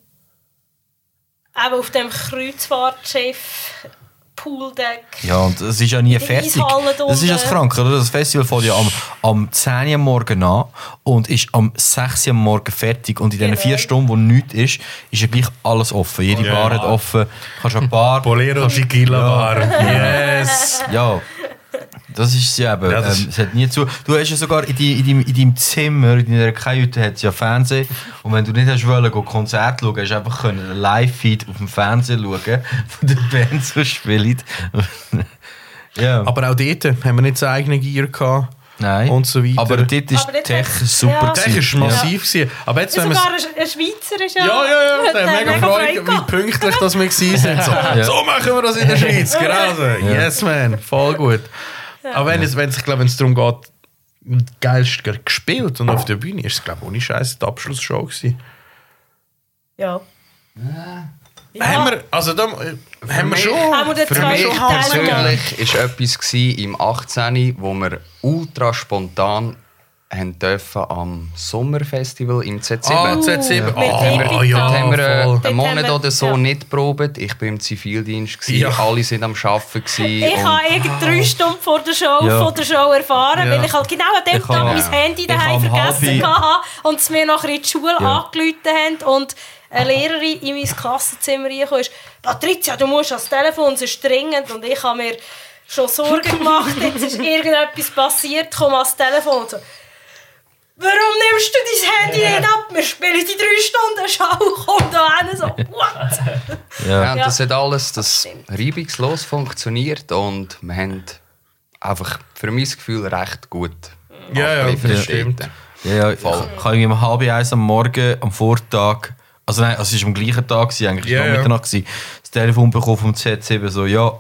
eben auf dem Kreuzfahrtschiff, Pooldeck. Ja, und es ist ja nie fertig. Das ist das. Kranke, oder? Das Festival fängt ja am, am 10 Uhr Morgen an und ist am 6 Uhr Morgen fertig. Und in diesen Genau. vier Stunden, wo nichts ist, ist ja gleich alles offen. Jede Ja. Bar hat offen. Du kannst eine Bar... Bolero Tequila Bar. Yes! Ja, das ist ja eben. Ja, das- ähm, es hat nie zu. Du hast ja sogar in, die, in, deinem, in deinem Zimmer, in deiner Kajüte, hat es ja Fernsehen. Und wenn du nicht hast wollen, go Konzert schauen, hast du einfach können einen Live-Feed auf dem Fernsehen schauen, von der Band so spielt. ja. Aber auch dort haben wir nicht so eigene Gear gehabt. Nein. und so weiter. Aber dort ist Aber Tech super. ja. Der ist massiv. gewesen. Aber jetzt, Ja, wenn sogar ein, ein Schweizer ist ja. Ja, ja, ja. Der hat mega Freude, wie pünktlich dass wir gewesen sind. So, so machen wir das in der Schweiz. Genau so. Yes, man. Voll gut. Aber wenn es, wenn es, ich glaube, wenn es darum geht, geilst gespielt und auf der Bühne, ist es, glaube ich, ohne Scheiß die Abschlussshow gewesen. Ja. Haben wir, also da, äh, haben wir schon. Haben wir Für mich persönlich war etwas gewesen im 18., wo wir ultra spontan haben dürfen am Sommerfestival im Z7. Ah, Z7. Mit Ah, Epica. ja, Dort haben wir äh, voll. Einen Monat haben wir- oder so ja. nicht probiert. Ich war im Zivildienst, gewesen, Ja. alle sind am Arbeiten. Ich und- habe irgend drei Stunden vor der Show, Ja. vor der Show erfahren, Ja. weil ich halt genau an dem Ich Tag mein Handy daheim vergessen hatte und es mir nachher in die Schule Ja. angerufen haben und eine Lehrerin in mein Klassenzimmer reingekommen ist, Patricia, du musst ans Telefon, es ist dringend und ich habe mir schon Sorgen gemacht, jetzt ist irgendetwas passiert, komm ans Telefon und so. Warum nimmst du dein Handy nicht ab? Wir spielen die drei Stunden Show. Komm da hin. So, what? Ja. Ja, das hat alles das reibungslos funktioniert und wir haben einfach für mein Gefühl recht gut Ja, ja, das stimmt. Ja, ja, ich, ich habe irgendwie um halb eins am Morgen, am Vortag, also nein, also es war am gleichen Tag, gewesen, eigentlich Ja, yeah, ja. Mitternacht, gewesen, das Telefon bekommen vom Z7, so, ja,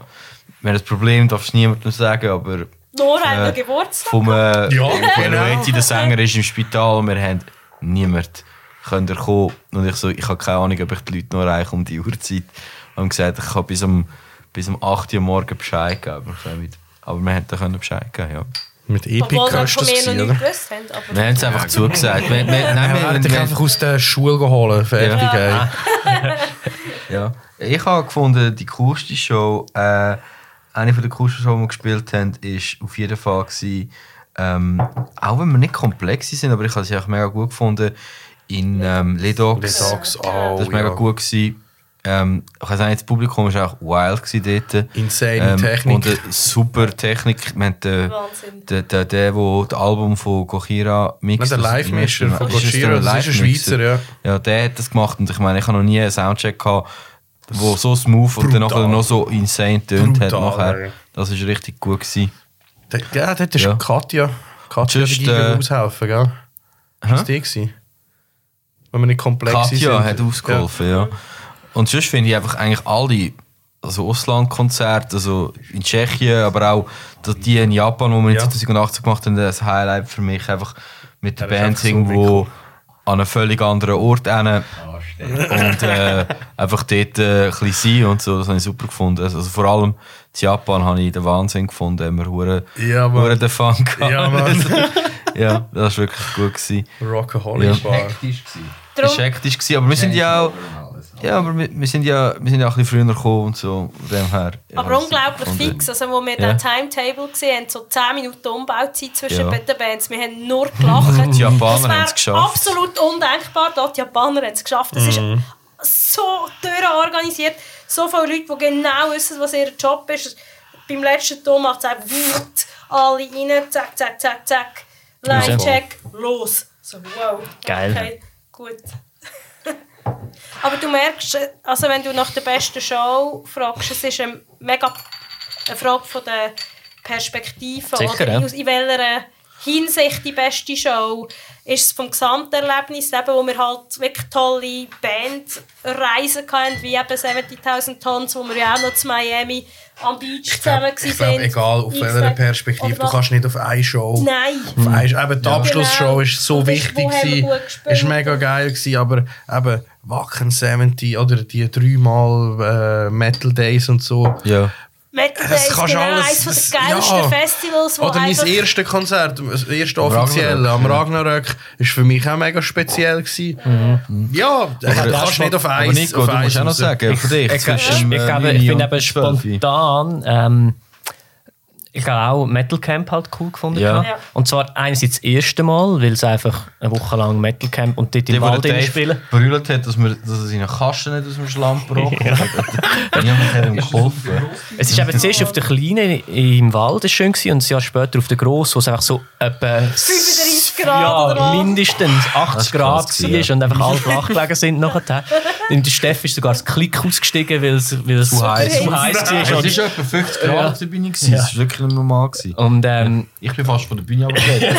wir haben ein Problem, darfst du niemandem sagen, aber Hat Äh, noch Geburtstag. vom äh, Ja, Eloeti, der Sänger, ist im Spital und wir haben niemand könnt er kommen. Und ich so, ich habe keine Ahnung, ob ich die Leute noch erreiche um die Uhrzeit. Und gesagt, ich habe bis um, bis um 8 Uhr morgen Bescheid gegeben. Aber wir hätten Bescheid geben, ja. Mit wir ist von das oder? haben. Wir haben es einfach zugesagt. Wir, wir, nein, Ja, wir, wir dich einfach aus der Schule geholt. Fertig, Ja. Ja. Ich habe gefunden, die coolste Show, äh, eine von der coolsten Shows, die wir gespielt haben, ist auf jeden Fall gewesen, ähm, auch wenn wir nicht komplex sind, aber ich habe sie auch mega gut gefunden, in ähm, Le Dogs. Le Dogs, oh, das war mega ja. gut. Gewesen. Ähm, ich kann sagen, das Publikum war auch wild gewesen dort. Insane Technik. Und eine super Technik. Wir haben den, Wahnsinn. der, der, der, der das Album von Gojira mixt. Der Live-Mischer von Gojira, der das ist ein? Schweizer, ja. Ja, der hat das gemacht und ich meine, ich habe noch nie einen Soundcheck gehabt, der so smooth und dann Brutal. nachher noch so insane tönt hat. Brutal, Nachher. Das war richtig gut. Gewesen. Ja, dort ist Ja. Katja. Katja Just, die äh, aushelfen, gell? Das die gewesen? Wenn wir nicht komplex Katja sind. hat ausgeholfen, ja. Und sonst finde ich einfach eigentlich alle also Auslandkonzerte, also in Tschechien, aber auch die in Japan, die wir in Ja. 2018 gemacht haben, das Highlight für mich einfach mit der Ja, Band so irgendwo cool. An einem völlig anderen Ort hin und äh, einfach dort äh, ein bisschen sein und so, das habe ich super gefunden. Also vor allem in Japan habe ich den Wahnsinn gefunden, haben wir hure Ja, hure den Fun gehabt. Ja, Mann. ja, das war wirklich gut gewesen. Rockaholic Ja. Bar. Hektisch gewesen. Das war hektisch, gewesen, aber wir sind ja auch ja, aber wir, wir, sind ja, wir sind ja auch ein bisschen früher gekommen und so. Von dem her, ja, Aber unglaublich und, fix. Also, wo wir ja. den Timetable gesehen haben, so 10 Minuten Umbauzeit zwischen Ja. den Bands, wir haben nur gelacht. Die Japaner haben es geschafft. absolut undenkbar. Dort die Japaner haben es geschafft. Das Mhm. ist so durchorganisiert. So viele Leute, die genau wissen, was ihr Job ist. Beim letzten Ton macht es einfach alle rein, zack, zack, zack, zack. Line-Check, los. So, wow. Geil. Okay, gut. Aber du merkst, also wenn du nach der besten Show fragst, es ist eine mega eine Frage von der Perspektive. Sicher, oder ja. in, in welcher Hinsicht die beste Show ist es vom Gesamterlebnis, eben, wo wir halt wirklich tolle Bandreisen hatten, wie eben 70'000 Tons, wo wir ja auch noch zu Miami am Beach zusammen Ich glaube, waren. egal auf welcher. Perspektive, du kannst nicht auf eine Show. Nein. Auf eine, eben die Abschlussshow Genau. ist so wichtig, gespielt? ist mega geil gewesen, aber eben Wacken 70 oder die dreimal äh, Metal Days und so. Ja. Metal Das kannst genau, alles- eines das- der geilsten ja. Festivals, wo Oder mein erstes Konzert, das erste Am offizielle am Ragnarök, ist für mich auch mega speziell gewesen. Ja, du kannst nicht auf Aber eins Nico, auf du musst auch noch sagen, für dich. Ich, ich, ich, äh, ich finde und eben 12. spontan, ähm, ich habe auch Metal Camp halt cool gefunden. Ja. Ja. Und zwar einerseits das erste Mal, weil es einfach eine Woche lang Metal Camp und dort Die, im Wald drin spielen. brüllt hat, dass, wir, dass er seine Kasten nicht aus dem Schlamm braucht. ja. Niemand hat ihm geholfen. Es ist eben zuerst auf der Kleinen im Wald ist schön gewesen, und ein Jahr später auf der Gross, wo es einfach so etwa 35 Grad oder ja, was? mindestens 80 Grad krass war gewesen, und einfach alle flach gelegen sind nachher. Und der Steff ist sogar das Klick ausgestiegen, weil es, weil es Zu heiß. zu heiß Es war. war etwa 50 Grad auf der Bühne. gewesen. Das war wirklich nicht normal. Gewesen. und ähm, Ich bin fast von der Bühne abgekehrt.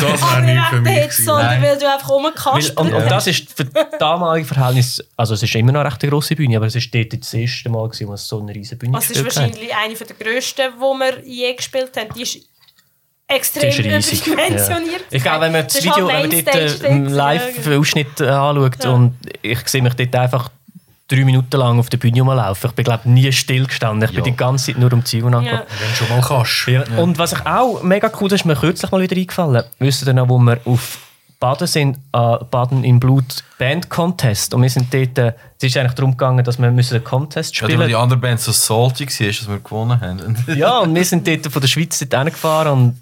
Das wäre Aber nicht für mich gewesen. sondern Nein. weil du einfach rumkasperst. und, und das ist für damalige Verhältnis, also es ist immer noch eine recht grosse Bühne, aber es ist dort das erste Mal, gewesen, wo es so eine riesige Bühne Also es ist gespielt hat. wahrscheinlich eine der grössten, die wir je gespielt haben. Die ist extrem ist riesig. überdimensioniert. Ich glaube, wenn man das ist Video, halt wenn man dort äh, einen Live-Ausschnitt anschaut Ja. und ich sehe mich dort einfach drei Minuten lang auf der Bühne rumlaufen. Ich bin glaube nie stillgestanden. Ich bin Ja. die ganze Zeit nur um die Ziegen Ja. angekommen. Wenn du schon mal kannst. Ja. Und was ich auch mega cool, das ist mir kürzlich mal wieder eingefallen. Wisst ihr noch, wo wir auf Baden sind, äh, Baden in Blut Band Contest. Und wir sind dort, äh, es ist eigentlich darum gegangen, dass wir müssen einen Contest Ja, spielen weil die andere Band so salty war, dass wir gewonnen haben. Ja, und wir sind dort von der Schweiz dort hingefahren und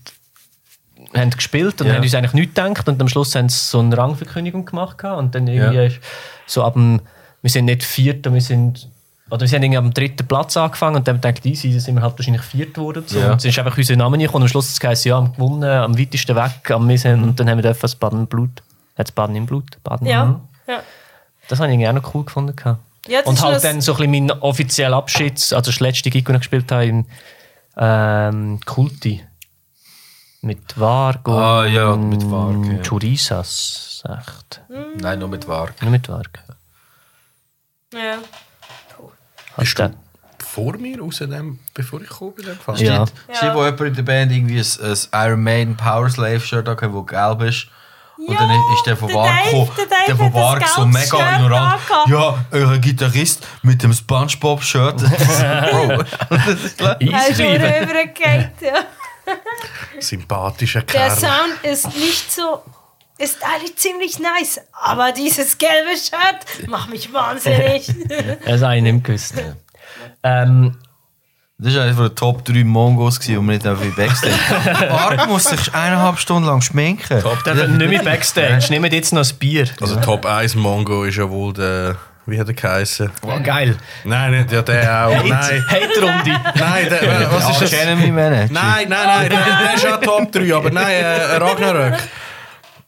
haben gespielt und Ja. haben uns eigentlich nichts gedacht. Und am Schluss haben sie so eine Rangverkündigung gemacht. Und dann irgendwie Ja. ist so ab dem, wir sind nicht Vierter, wir sind, oder wir sind irgendwie am dritten Platz angefangen und dann denkt ich, sind wir halt wahrscheinlich Viert geworden. So. Ja. Und es ist einfach unser Name nicht gekommen. Und am Schluss hat es geheißen, ja, am gewonnen, am weitesten weg, am sind, und dann haben wir dürfen das Baden im Blut. Hat Baden im Blut? Baden Ja. ja. Das habe ich irgendwie auch noch cool gefunden. Ja, und halt dann so ein bisschen mein offizieller Abschied, also das letzte Gig, das ich gespielt habe, in ähm, Kulti. Mit Varg und Ah, ja, mit Varg, ja. Churisas, echt. Nein, nur mit Warg. Nur mit Varg. Ja. Hast du Vor mir, aus dem, bevor ich gekommen bin, Fall. Ja. Stimmt, wo jemand in der Band irgendwie ein, ein Iron Maiden Power Slave Shirt hatte, das gelb ist. Und Ja, dann ist der von Dave- gekommen. der von Warg so mega ignorant. Ja, euer Gitarrist mit dem Spongebob-Shirt. Bro, das ist klar. Easy Also bleiben. rübergeht, ja. Sympathischer Der Kerl. Sound ist nicht so. Ist eigentlich ziemlich nice, aber dieses gelbe Shirt macht mich wahnsinnig. Das habe ich nicht gewusst. Ähm, Das war einer der Top 3 Mongos, die wir nicht einfach Backstage. Marc muss sich eineinhalb Stunden lang schminken. Darf nicht mehr Backstage, nehmt jetzt noch ein Bier. Also Top 1 Mongo ist ja wohl der. Wie hat er geheißen? Oh, geil. Nein, nicht ja, der auch. Nein. Hate-Runde. Nein, der, was ist das? Jeremy Manager. Nein, nein, nein, der, der ist auch Top 3, aber nein, äh, Ragnarök.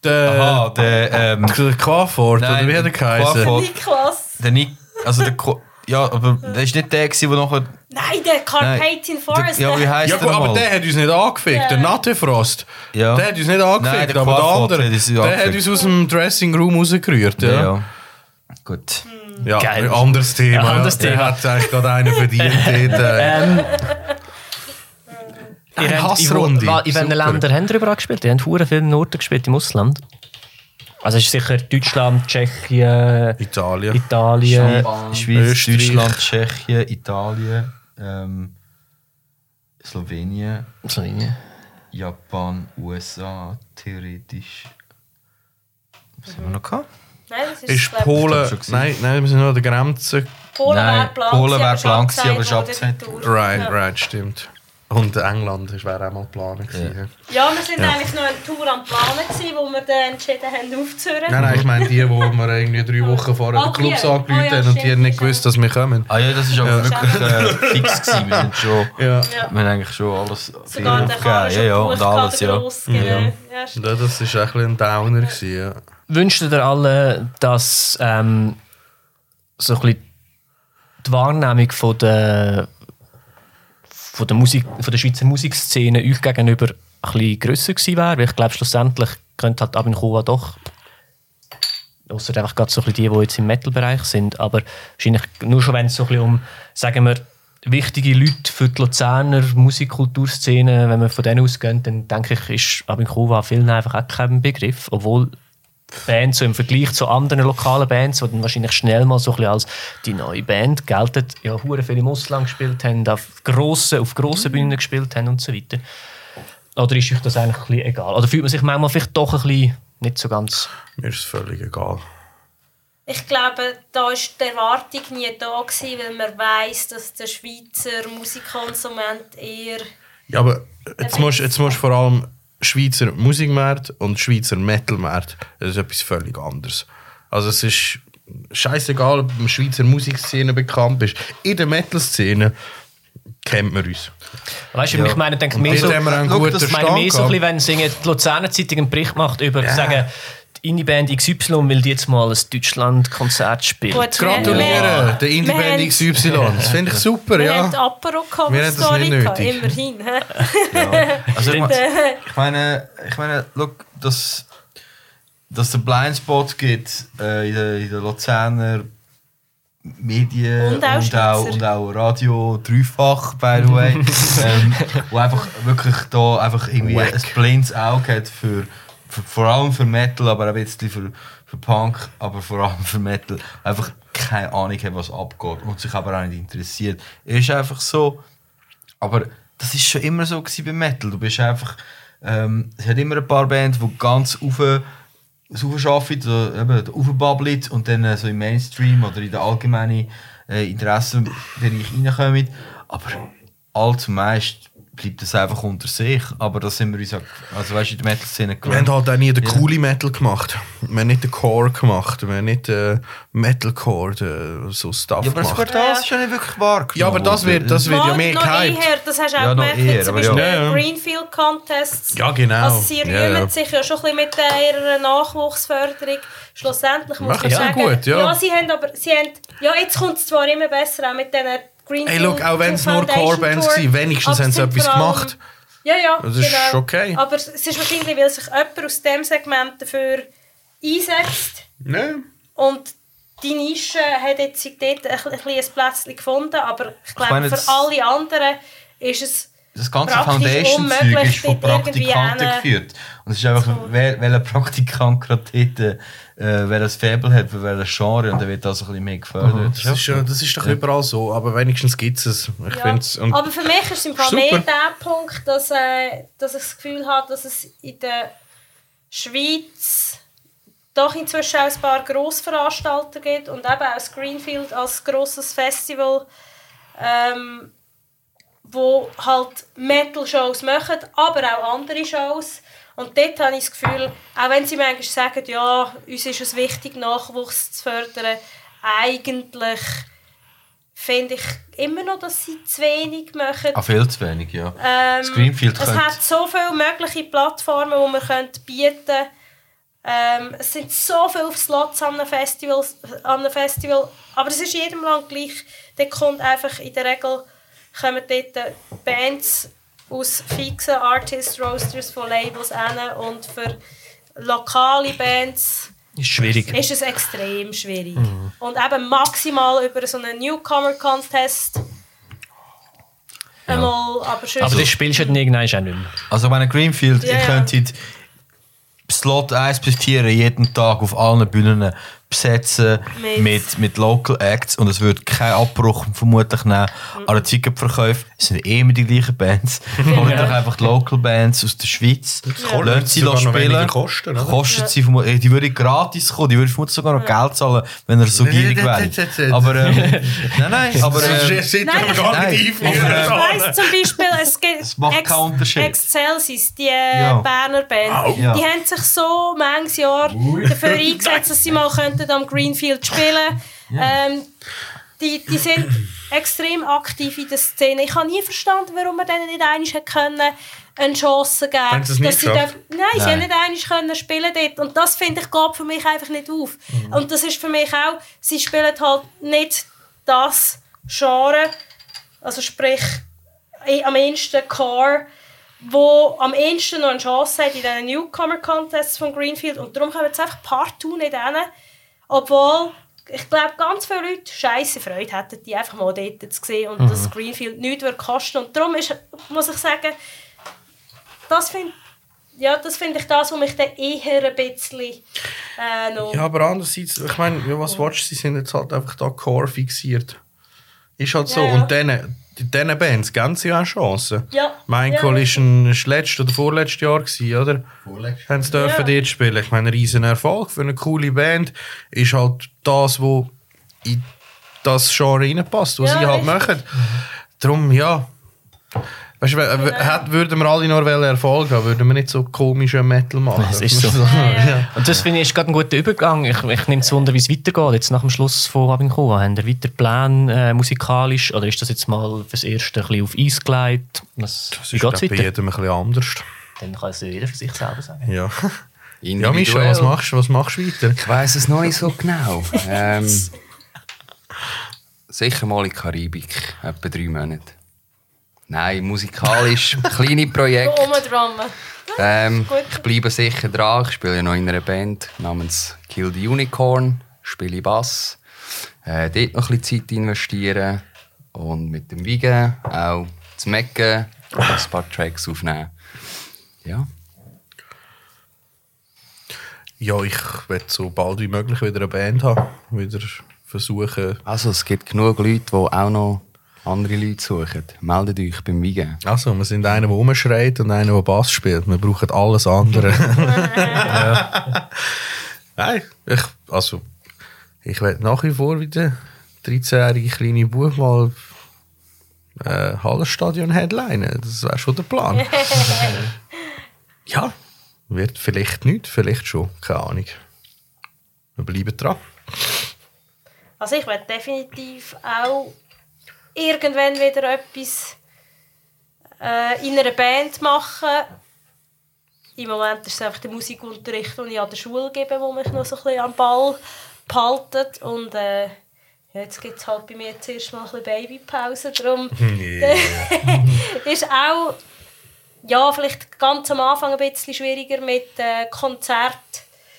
Der, Aha, der, ähm, der Quafort, oder wie hat er geheißen? Quafort. Niklas. Der Nick, also der, Ko- ja, aber der ist nicht der, gewesen, der nachher, Nein, der Carpathian Forest. der, ja, wie der- heisst Ja, der aber der hat uns nicht angefickt, der Nattefrost. Ja. Der hat uns nicht angefickt, Nein, der aber der andere, hat uns der hat uns aus dem Dressing Room rausgerührt. ja. Ja, ja. Gut. Ja. Geil. anderes Thema. Ja, anderes Thema. hat eigentlich gerade einen verdient. äh. Ähm, Eine habt- Hassrunde. In, wo- in welchen. Ländern habt ihr überall gespielt? Ihr habt hure viele Orte gespielt im Ausland. Also es ist sicher Deutschland, Tschechien, Italien. Italien. Schweiz, Österreich. Deutschland, Tschechien, Italien, ähm, Slowenien, Slowenien. Japan, USA, theoretisch. Was haben wir noch gehabt? Nein, das ist, Ist Polen. Nein, nein, wir sind noch an der Grenze. Polen wäre plan Polen plan ist gewesen, aber ist abgesagt die. Right, Ja. right, stimmt. Und England das wäre auch mal geplant gewesen. Ja, wir sind eigentlich noch eine Tour am Planen, gewesen, wo wir dann entschieden haben aufzuhören. Nein, nein, ich meine die, wo wir irgendwie drei Wochen vorher Ah, den Clubs die. Ah, angerufen ja, haben und die haben nicht gewusst, dass wir kommen. Ah ja, das ist aber Ja. wirklich äh, fix gewesen. Wir sind schon, Ja. Ja. wir haben eigentlich schon alles Sogar aufgegeben. Ja, ja, und alles, ja. Ja. Ja, das war ein, bisschen ein Downer. Gewesen, ja. Wünscht ihr alle, dass ähm, so ein bisschen die Wahrnehmung von der, von der, Musik, von der Schweizer Musikszene euch gegenüber ein bisschen grösser gewesen wäre? Weil ich glaube, schlussendlich könnte halt Abin Chua doch Außer einfach gerade so ein bisschen die, die jetzt im Metal-Bereich sind. Aber wahrscheinlich nur schon, wenn es so ein bisschen um, sagen wir, wichtige Leute für die Luzerner Musikkulturszene, wenn wir von denen ausgehen, dann denke ich, ist Abin Chua vielen einfach auch kein Begriff. Obwohl Bands so im Vergleich zu anderen lokalen Bands, die dann wahrscheinlich schnell mal so ein bisschen als die neue Band gelten, ja, hure viel im Ausland gespielt haben, auf grossen, auf grossen Bühnen gespielt haben und so weiter. Oder ist euch das eigentlich ein bisschen egal? Oder fühlt man sich manchmal vielleicht doch ein bisschen nicht so ganz... Mir ist es völlig egal. Ich glaube, da war die Erwartung nie da, gewesen, weil man weiss, dass der Schweizer Musikkonsument eher. Ja, aber jetzt musst, jetzt musst du vor allem Schweizer Musikmarkt und Schweizer Metalmarkt, das ist etwas völlig anderes. Also es ist scheißegal, ob du in der Schweizer Musikszene bekannt bist. In der Metal-Szene kennt man uns. Weißt du, ich meine, denke mehr dort so, Schau, guten das meine mehr so ein bisschen, wenn singen, die Luzerner Zeitung einen Bericht macht über, sagen, die Indie-Band XY will jetzt mal ein Deutschland-Konzert spielen. Gut, Gratulieren, wir- der Indie-Band XY. Das finde ich super, Wir haben ja. Apero gehabt, Wir haben das nicht nötig. immerhin. hä? Also ich, meine, ich meine, ich meine, look, dass, dass es Blindspot gibt äh, in den in der Luzerner Medien Und auch und, auch, und auch Radio dreifach, by the way, ähm, wo einfach wirklich da einfach irgendwie ein blindes Auge hat für vor allem für Metal, aber auch ein bisschen für, für Punk, aber vor allem für Metal, einfach keine Ahnung hat, was abgeht und sich aber auch nicht interessiert. Ist einfach so, aber das ist schon immer so bei Metal. Du bist einfach, ähm, es hat immer ein paar Bands, die ganz auf aufschaffen, so, eben und dann äh, so im Mainstream oder in den allgemeinen äh, Interessenbereich reinkommen. Aber allzumeist bleibt das einfach unter sich. Aber das sind wir uns, auch- also weißt du, in der Metal-Szene Wir haben halt auch nie den Ja. coole Metal gemacht. Wir haben nicht den Core gemacht. Wir haben nicht den Metalcore, den, so Stuff Ja, aber das gemacht. Quartal ist ja nicht wirklich wahr. Ja, aber das wird, das wird ja mehr noch gehypt. eher, das hast du auch Ja, gemerkt, eher, zum aber ja. Beispiel Ja, ja. Greenfield Contests. Ja, genau. Also sie rühmen Ja, ja. sich ja schon ein bisschen mit ihrer Nachwuchsförderung. Schlussendlich muss man sagen, gut, ja. sie haben aber, sie haben, ja jetzt kommt es zwar immer besser, auch mit diesen Greenfield Hey, look, auch wenn es nur Core-Bands waren, wenigstens haben sie etwas gemacht. Ja, ja, Das ist genau. okay. Aber es ist wahrscheinlich, weil sich jemand aus diesem Segment dafür einsetzt Ja. und die Nische hat jetzt dort ein, bisschen ein Plätzchen gefunden, aber ich glaube, meine, für alle anderen ist es Das ganze praktisch Foundation-Zeug unmöglich, ist von Praktikanten geführt. Und es ist einfach, wer, welcher Praktikant gerade dort, äh, wer das Faible hat, für welches Genre, und dann wird das ein bisschen mehr gefördert. Das ist, ja, das ist doch überall so, aber wenigstens gibt es es. Ich Ja. find's, Aber für mich ist es im Fall Super. mehr der Punkt, dass, äh, dass ich das Gefühl habe, dass es in der Schweiz doch inzwischen auch ein paar Grossveranstalter gibt und eben auch das Greenfield als grosses Festival, ähm, wo halt Metal-Shows machen, aber auch andere Shows. Und dort habe ich das Gefühl, auch wenn sie manchmal sagen, ja, uns ist es wichtig, Nachwuchs zu fördern, eigentlich finde ich immer noch, dass sie zu wenig machen. Ah, viel zu wenig, ja. Ähm, das Greenfield es hat so viele mögliche Plattformen, die man könnte bieten könnte. Ähm, es sind so viele Slots an einem, Festival, an einem Festival, aber es ist jedem Land gleich. Dort kommt einfach in der Regel kommen dort Bands aus fixen Artist Roasters von Labels hin und für lokale Bands Ist schwierig. ist es extrem schwierig. Und eben maximal über so einen Newcomer-Contest einmal, aber schön. Aber das spielst du dann irgendwann auch nicht mehr. Also wenn Greenfield, Ja, ihr ja. könntet Slot 1 bis 4 jeden Tag auf allen Bühnen besetzen Mit- mit, mit, Local Acts und es wird keinen Abbruch vermutlich nehmen an den Ticketverkäufen. Es sind eh immer die gleichen Bands. Holt doch einfach die Local Bands aus der Schweiz. Ja. Lasst sie spielen. kosten, oder? Kostet sie vermutlich, eh, die würden gratis kommen, die würden vermutlich sogar noch Geld zahlen, wenn er so gierig wäre. Aber ähm, nein, nein, aber ähm, Das sind Nein, wir gar nein. nicht Aber, Ich einführen. weiss zum Beispiel, es gibt macht keinen Unterschied. Excelsis, die äh, Ja. Berner Band, Ja. die haben sich so manches Jahr dafür eingesetzt, dass sie mal könnten am Greenfield spielen ähm, die, die sind extrem aktiv in der Szene. Ich habe nie verstanden, warum man denen nicht einmal hätte können eine Chance geben Haben sie nicht sie geschafft? dürfen- Nein, sie Nein. haben nicht einmal können spielen dort. Und das finde ich geht für mich einfach nicht auf. Und das ist für mich auch, sie spielen halt nicht das Genre, also sprich eh, am ehesten Core, wo am ehesten noch eine Chance hat in diesen Newcomer-Contests von Greenfield. Und darum kommen jetzt einfach partout nicht hin. Obwohl, ich glaube, ganz viele Leute scheisse Freude hätten, die einfach mal dort zu sehen und das Greenfield nichts würde kosten. Und darum ist, muss ich sagen, das finde ja, das finde ich das, was mich dann eher ein bisschen äh, noch... Ja, aber andererseits, ich meine, ja, was willst du, sie sind jetzt halt einfach da Core fixiert. Ist halt so. Ja, ja. Und denen, diesen Bands geben sie ja auch Chancen. Ja, Michael ja. ist ein ist letztes oder vorletztes Jahr gewesen, oder? Vorletztes. Haben sie dürfen Ja. dort spielen. Ich meine, ein riesen Erfolg für eine coole Band ist halt das, was in das Genre reinpasst, was Ja, sie halt richtig. machen. Darum, ja. Weißt du, w- w- hätt- würden wir alle nur Erfolg haben, würden wir nicht so komischen Metal machen. Das ist so. ja. Und das finde ich ist gerade ein guter Übergang. Ich, ich nehme es Wunder, wie es weitergeht. Jetzt nach dem Schluss von Abinkova. Haben ihr weiter Pläne äh, musikalisch? Oder ist das jetzt mal fürs Erste ein bisschen auf Eis gelegt? Was, Das ist glaub, bei weiter? jedem ein bisschen anders. Dann kann es jeder für sich selber sagen. Ja. Ja. Mischa, was machst du? Was machst du weiter? Ich weiss es noch nicht so genau. ähm, sicher mal in die Karibik, etwa drei Monate. Nein, musikalisch, kleine Projekte. Ähm, Gut. ich bleibe sicher dran. Ich spiele ja noch in einer Band namens Kill the Unicorn, spiele Bass. Äh, dort noch ein bisschen Zeit investieren und mit dem Wiegen auch zu mecken und ein paar Tracks aufnehmen. Ja. Ja, ich werde so bald wie möglich wieder eine Band haben. Wieder versuchen. Also, es gibt genug Leute, die auch noch andere Leute suchen. Meldet euch beim Wiegen. Also, wir sind einer, der rumschreit und einer, der Bass spielt. Wir brauchen alles andere. ja. Nein, ich, also, ich werde nach wie vor wieder 13-jährige kleine Bub mal äh, Hallenstadion headlinen. Das wäre schon der Plan. ja, wird vielleicht nicht, vielleicht schon. Keine Ahnung. Wir bleiben dran. Also ich werde definitiv auch irgendwann wieder etwas äh, in einer Band machen. Im Moment ist es einfach der Musikunterricht, den ich an der Schule gebe, wo mich noch so ein bisschen am Ball behaltet. Und äh, jetzt gibt es halt bei mir zuerst mal ein bisschen Babypause. Darum ist auch ja, vielleicht ganz am Anfang ein bisschen schwieriger mit äh, Konzert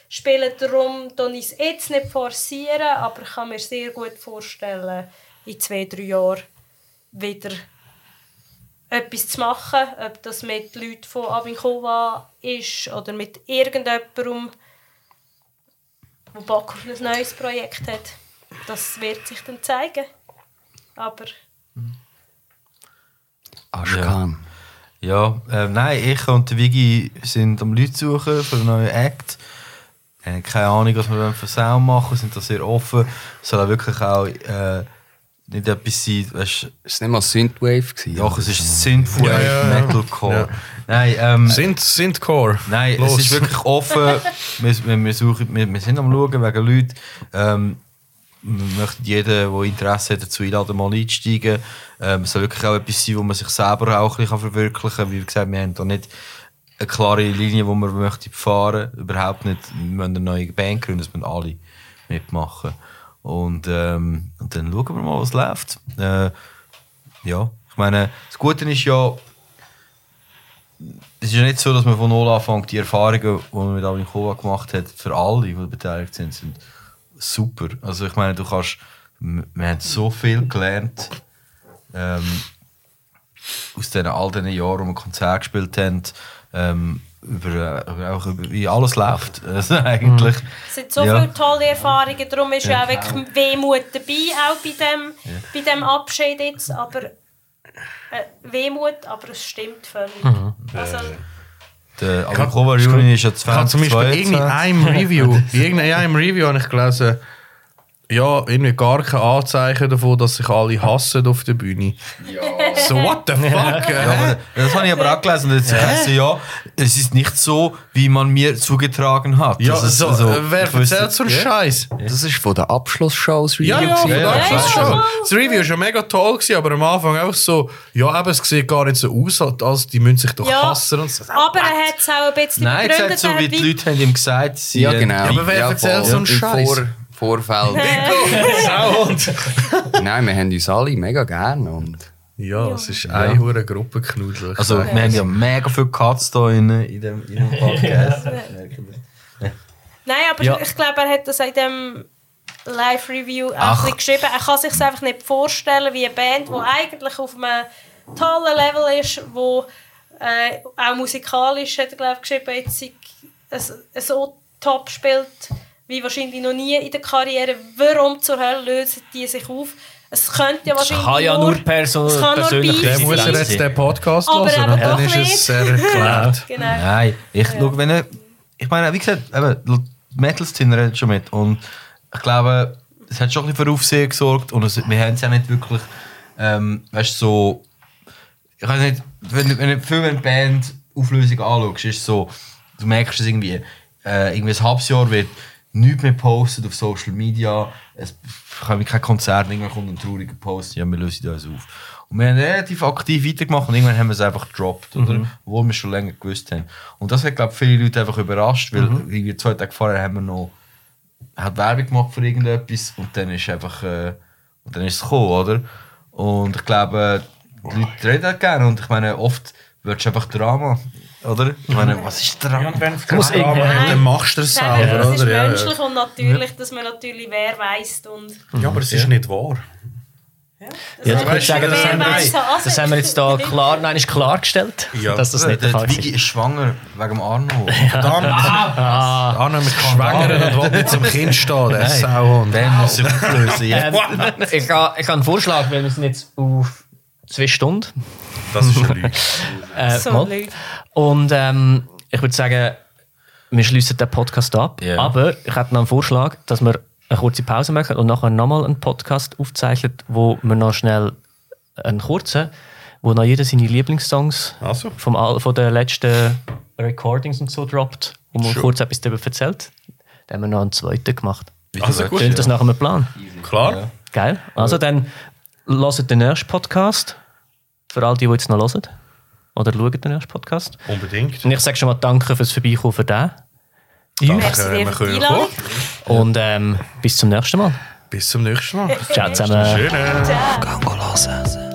spielen. Darum tue ich es jetzt nicht forcieren, aber ich kann mir sehr gut vorstellen, in zwei, drei Jahren wieder etwas zu machen. Ob das mit Leuten von Abinkova ist oder mit irgendjemandem, der Bock auf ein neues Projekt hat. Das wird sich dann zeigen. Aber Aschkan. Ja, äh, nein, ich und der Vigi sind am Leute suchen für einen neuen Act. Wir haben keine Ahnung, was wir wollen für Sound machen, sind da sehr offen. Es soll auch wirklich auch äh, nicht etwas sein, weißt, Es war nicht mal Synthwave. Gewesen, doch, es ist Synthwave, Ja, ja, ja. Metalcore. Ja. Nein, ähm, Sind, sind Core. Nein, Los. es ist wirklich offen. wir, wir, wir, suchen, wir, wir sind am Schauen wegen Leuten. Ähm, wir möchten jeden, der Interesse hat, dazu einladen, mal einzusteigen. Ähm, es soll wirklich auch etwas sein, wo man sich selber auch ein bisschen verwirklichen kann. Wie gesagt, wir haben da nicht eine klare Linie, die man möchte fahren Überhaupt nicht. Wir müssen eine neue Band gründen, das müssen alle mitmachen. Und, ähm, und dann schauen wir mal, was läuft. Äh, ja, ich meine, das Gute ist ja, es ist ja nicht so, dass man von null anfängt. Die Erfahrungen, die man mit Alvin Kova gemacht hat, für alle, die beteiligt sind, sind super. Also ich meine, du kannst, wir haben so viel gelernt ähm, aus den all diesen Jahren, wo wir Konzerte gespielt haben, ähm, über, auch über, wie alles läuft. Also eigentlich. Es sind so Ja. viele tolle Erfahrungen, darum ist ja, auch wirklich Wehmut dabei, auch bei dem, bei dem Abschied jetzt, aber äh, Wehmut, aber es stimmt völlig. Also, Der Alvin Kova Reunion ist ja Ich habe zum Beispiel in 2022. irgendeinem Review, in irgendeinem Review habe ich gelesen, ja, irgendwie gar kein Anzeichen davon, dass sich alle hassen auf der Bühne. So, what the fuck? Ja, aber das habe ich aber auch gelesen. Und jetzt heisst es ja, es ist nicht so, wie man mir zugetragen hat. Ja, Das ist so, also- äh, wer erzählt so einen Ja. Scheiß? Das ist von der Abschlussshow das Ja, Review ja, gewesen. von ja, der ja, Abschluss ja. schon. Das Review war schon mega toll, gewesen, aber am Anfang auch so, ja, eben, es sieht gar nicht so aus, als die müssen sich doch Ja. hassen und so. aber er hat es auch ein bisschen Nein, es begründet. hat so, wie die Leute haben ihm gesagt, sie Ja, genau. aber wer ja, erzählt so einen Scheiß? Vor Vorfeld. Sauhund. Nein, wir haben uns alle mega gern. Und Ja, es ist eine hure Gruppenknudel. ich Also, sag. wir haben ja mega viele Cuts hier in, in, dem, in dem Podcast. Nein, aber Ja. ich glaube, er hat das in dem Live-Review auch geschrieben. Er kann sich einfach nicht vorstellen, wie eine Band, die eigentlich auf einem tollen Level ist, wo äh, auch musikalisch, hat er glaube ich geschrieben, jetzt so top spielt, wie wahrscheinlich noch nie in der Karriere. Warum zur Hölle lösen die sich auf? Es könnte ja wahrscheinlich kann ja nur perso es kann nur persönlich Dann muss er sein. jetzt den Podcast Aber hören und dann ist nicht. es sehr erklärt. Genau. Nein, ich schau, wenn er, ich meine, wie gesagt, eben, die Metal-Szene redet schon mit. Und ich glaube, es hat schon ein bisschen für Aufsehen gesorgt. Und es, wir haben es ja nicht wirklich, ähm, weißt du, so. Ich weiß nicht, wenn, wenn du viel eine Band Auflösung anschaust, ist es so, du merkst es irgendwie, äh, irgendwie ein halbes Jahr wird nichts mehr gepostet auf Social Media. Es kommen keine Konzerte, irgendwann kommt ein trauriger Post, ja, wir lösen das auf. Und wir haben relativ aktiv weitergemacht und irgendwann haben wir es einfach gedroppt, oder? Obwohl wir schon länger gewusst haben. Und das hat, glaube ich, viele Leute einfach überrascht, weil irgendwie zwei Tage vorher haben wir noch hat Werbung gemacht für irgendetwas und dann ist einfach äh, und dann ist es gekommen, oder? Und ich glaube, die Leute reden gerne und ich meine, oft wird es einfach Drama, oder? Ich meine, was ist Drama? muss irgendwie- dann machst du es selber, es ist oder? Ja, menschlich und natürlich, dass man natürlich wer weiss und ja, aber es ist nicht wahr. Ja, würde weißt du, sagen, das haben, jetzt, das haben wir jetzt da klar, nein, ist klargestellt, Ja. dass das nicht der der Fall ist. ist schwanger wegen dem Arno. Verdammt! Anna mit Schwängeren und will nicht zum Kind stehen, der Nein. Sauhund. Den muss ich auflösen. Ja. Ähm, ich habe ich habe einen Vorschlag, weil wir sind jetzt auf zwei Stunden. Das ist eine Lüge. Äh, so. Und ähm, ich würde sagen, wir schließen den Podcast ab. Ja. Aber ich hätte noch einen Vorschlag, dass wir eine kurze Pause machen und nachher nochmal einen Podcast aufzeichnen, wo wir noch schnell einen kurzen, wo noch jeder seine Lieblingssongs Also. vom Al von den letzten Recordings und so droppt, wo man Sure. kurz etwas darüber erzählt. Dann haben wir noch einen zweiten gemacht. Also gut. Klingt das nach einem Plan? Klar. Geil. Also dann hört den ersten Podcast. Für all die, die jetzt noch hören. Oder schauen den ersten Podcast. Unbedingt. Und ich sage schon mal Danke fürs Vorbeikommen für den. Danke, wir können kommen. Und ähm, bis zum nächsten Mal. Bis zum nächsten Mal. Ciao zusammen. Schön. Ciao.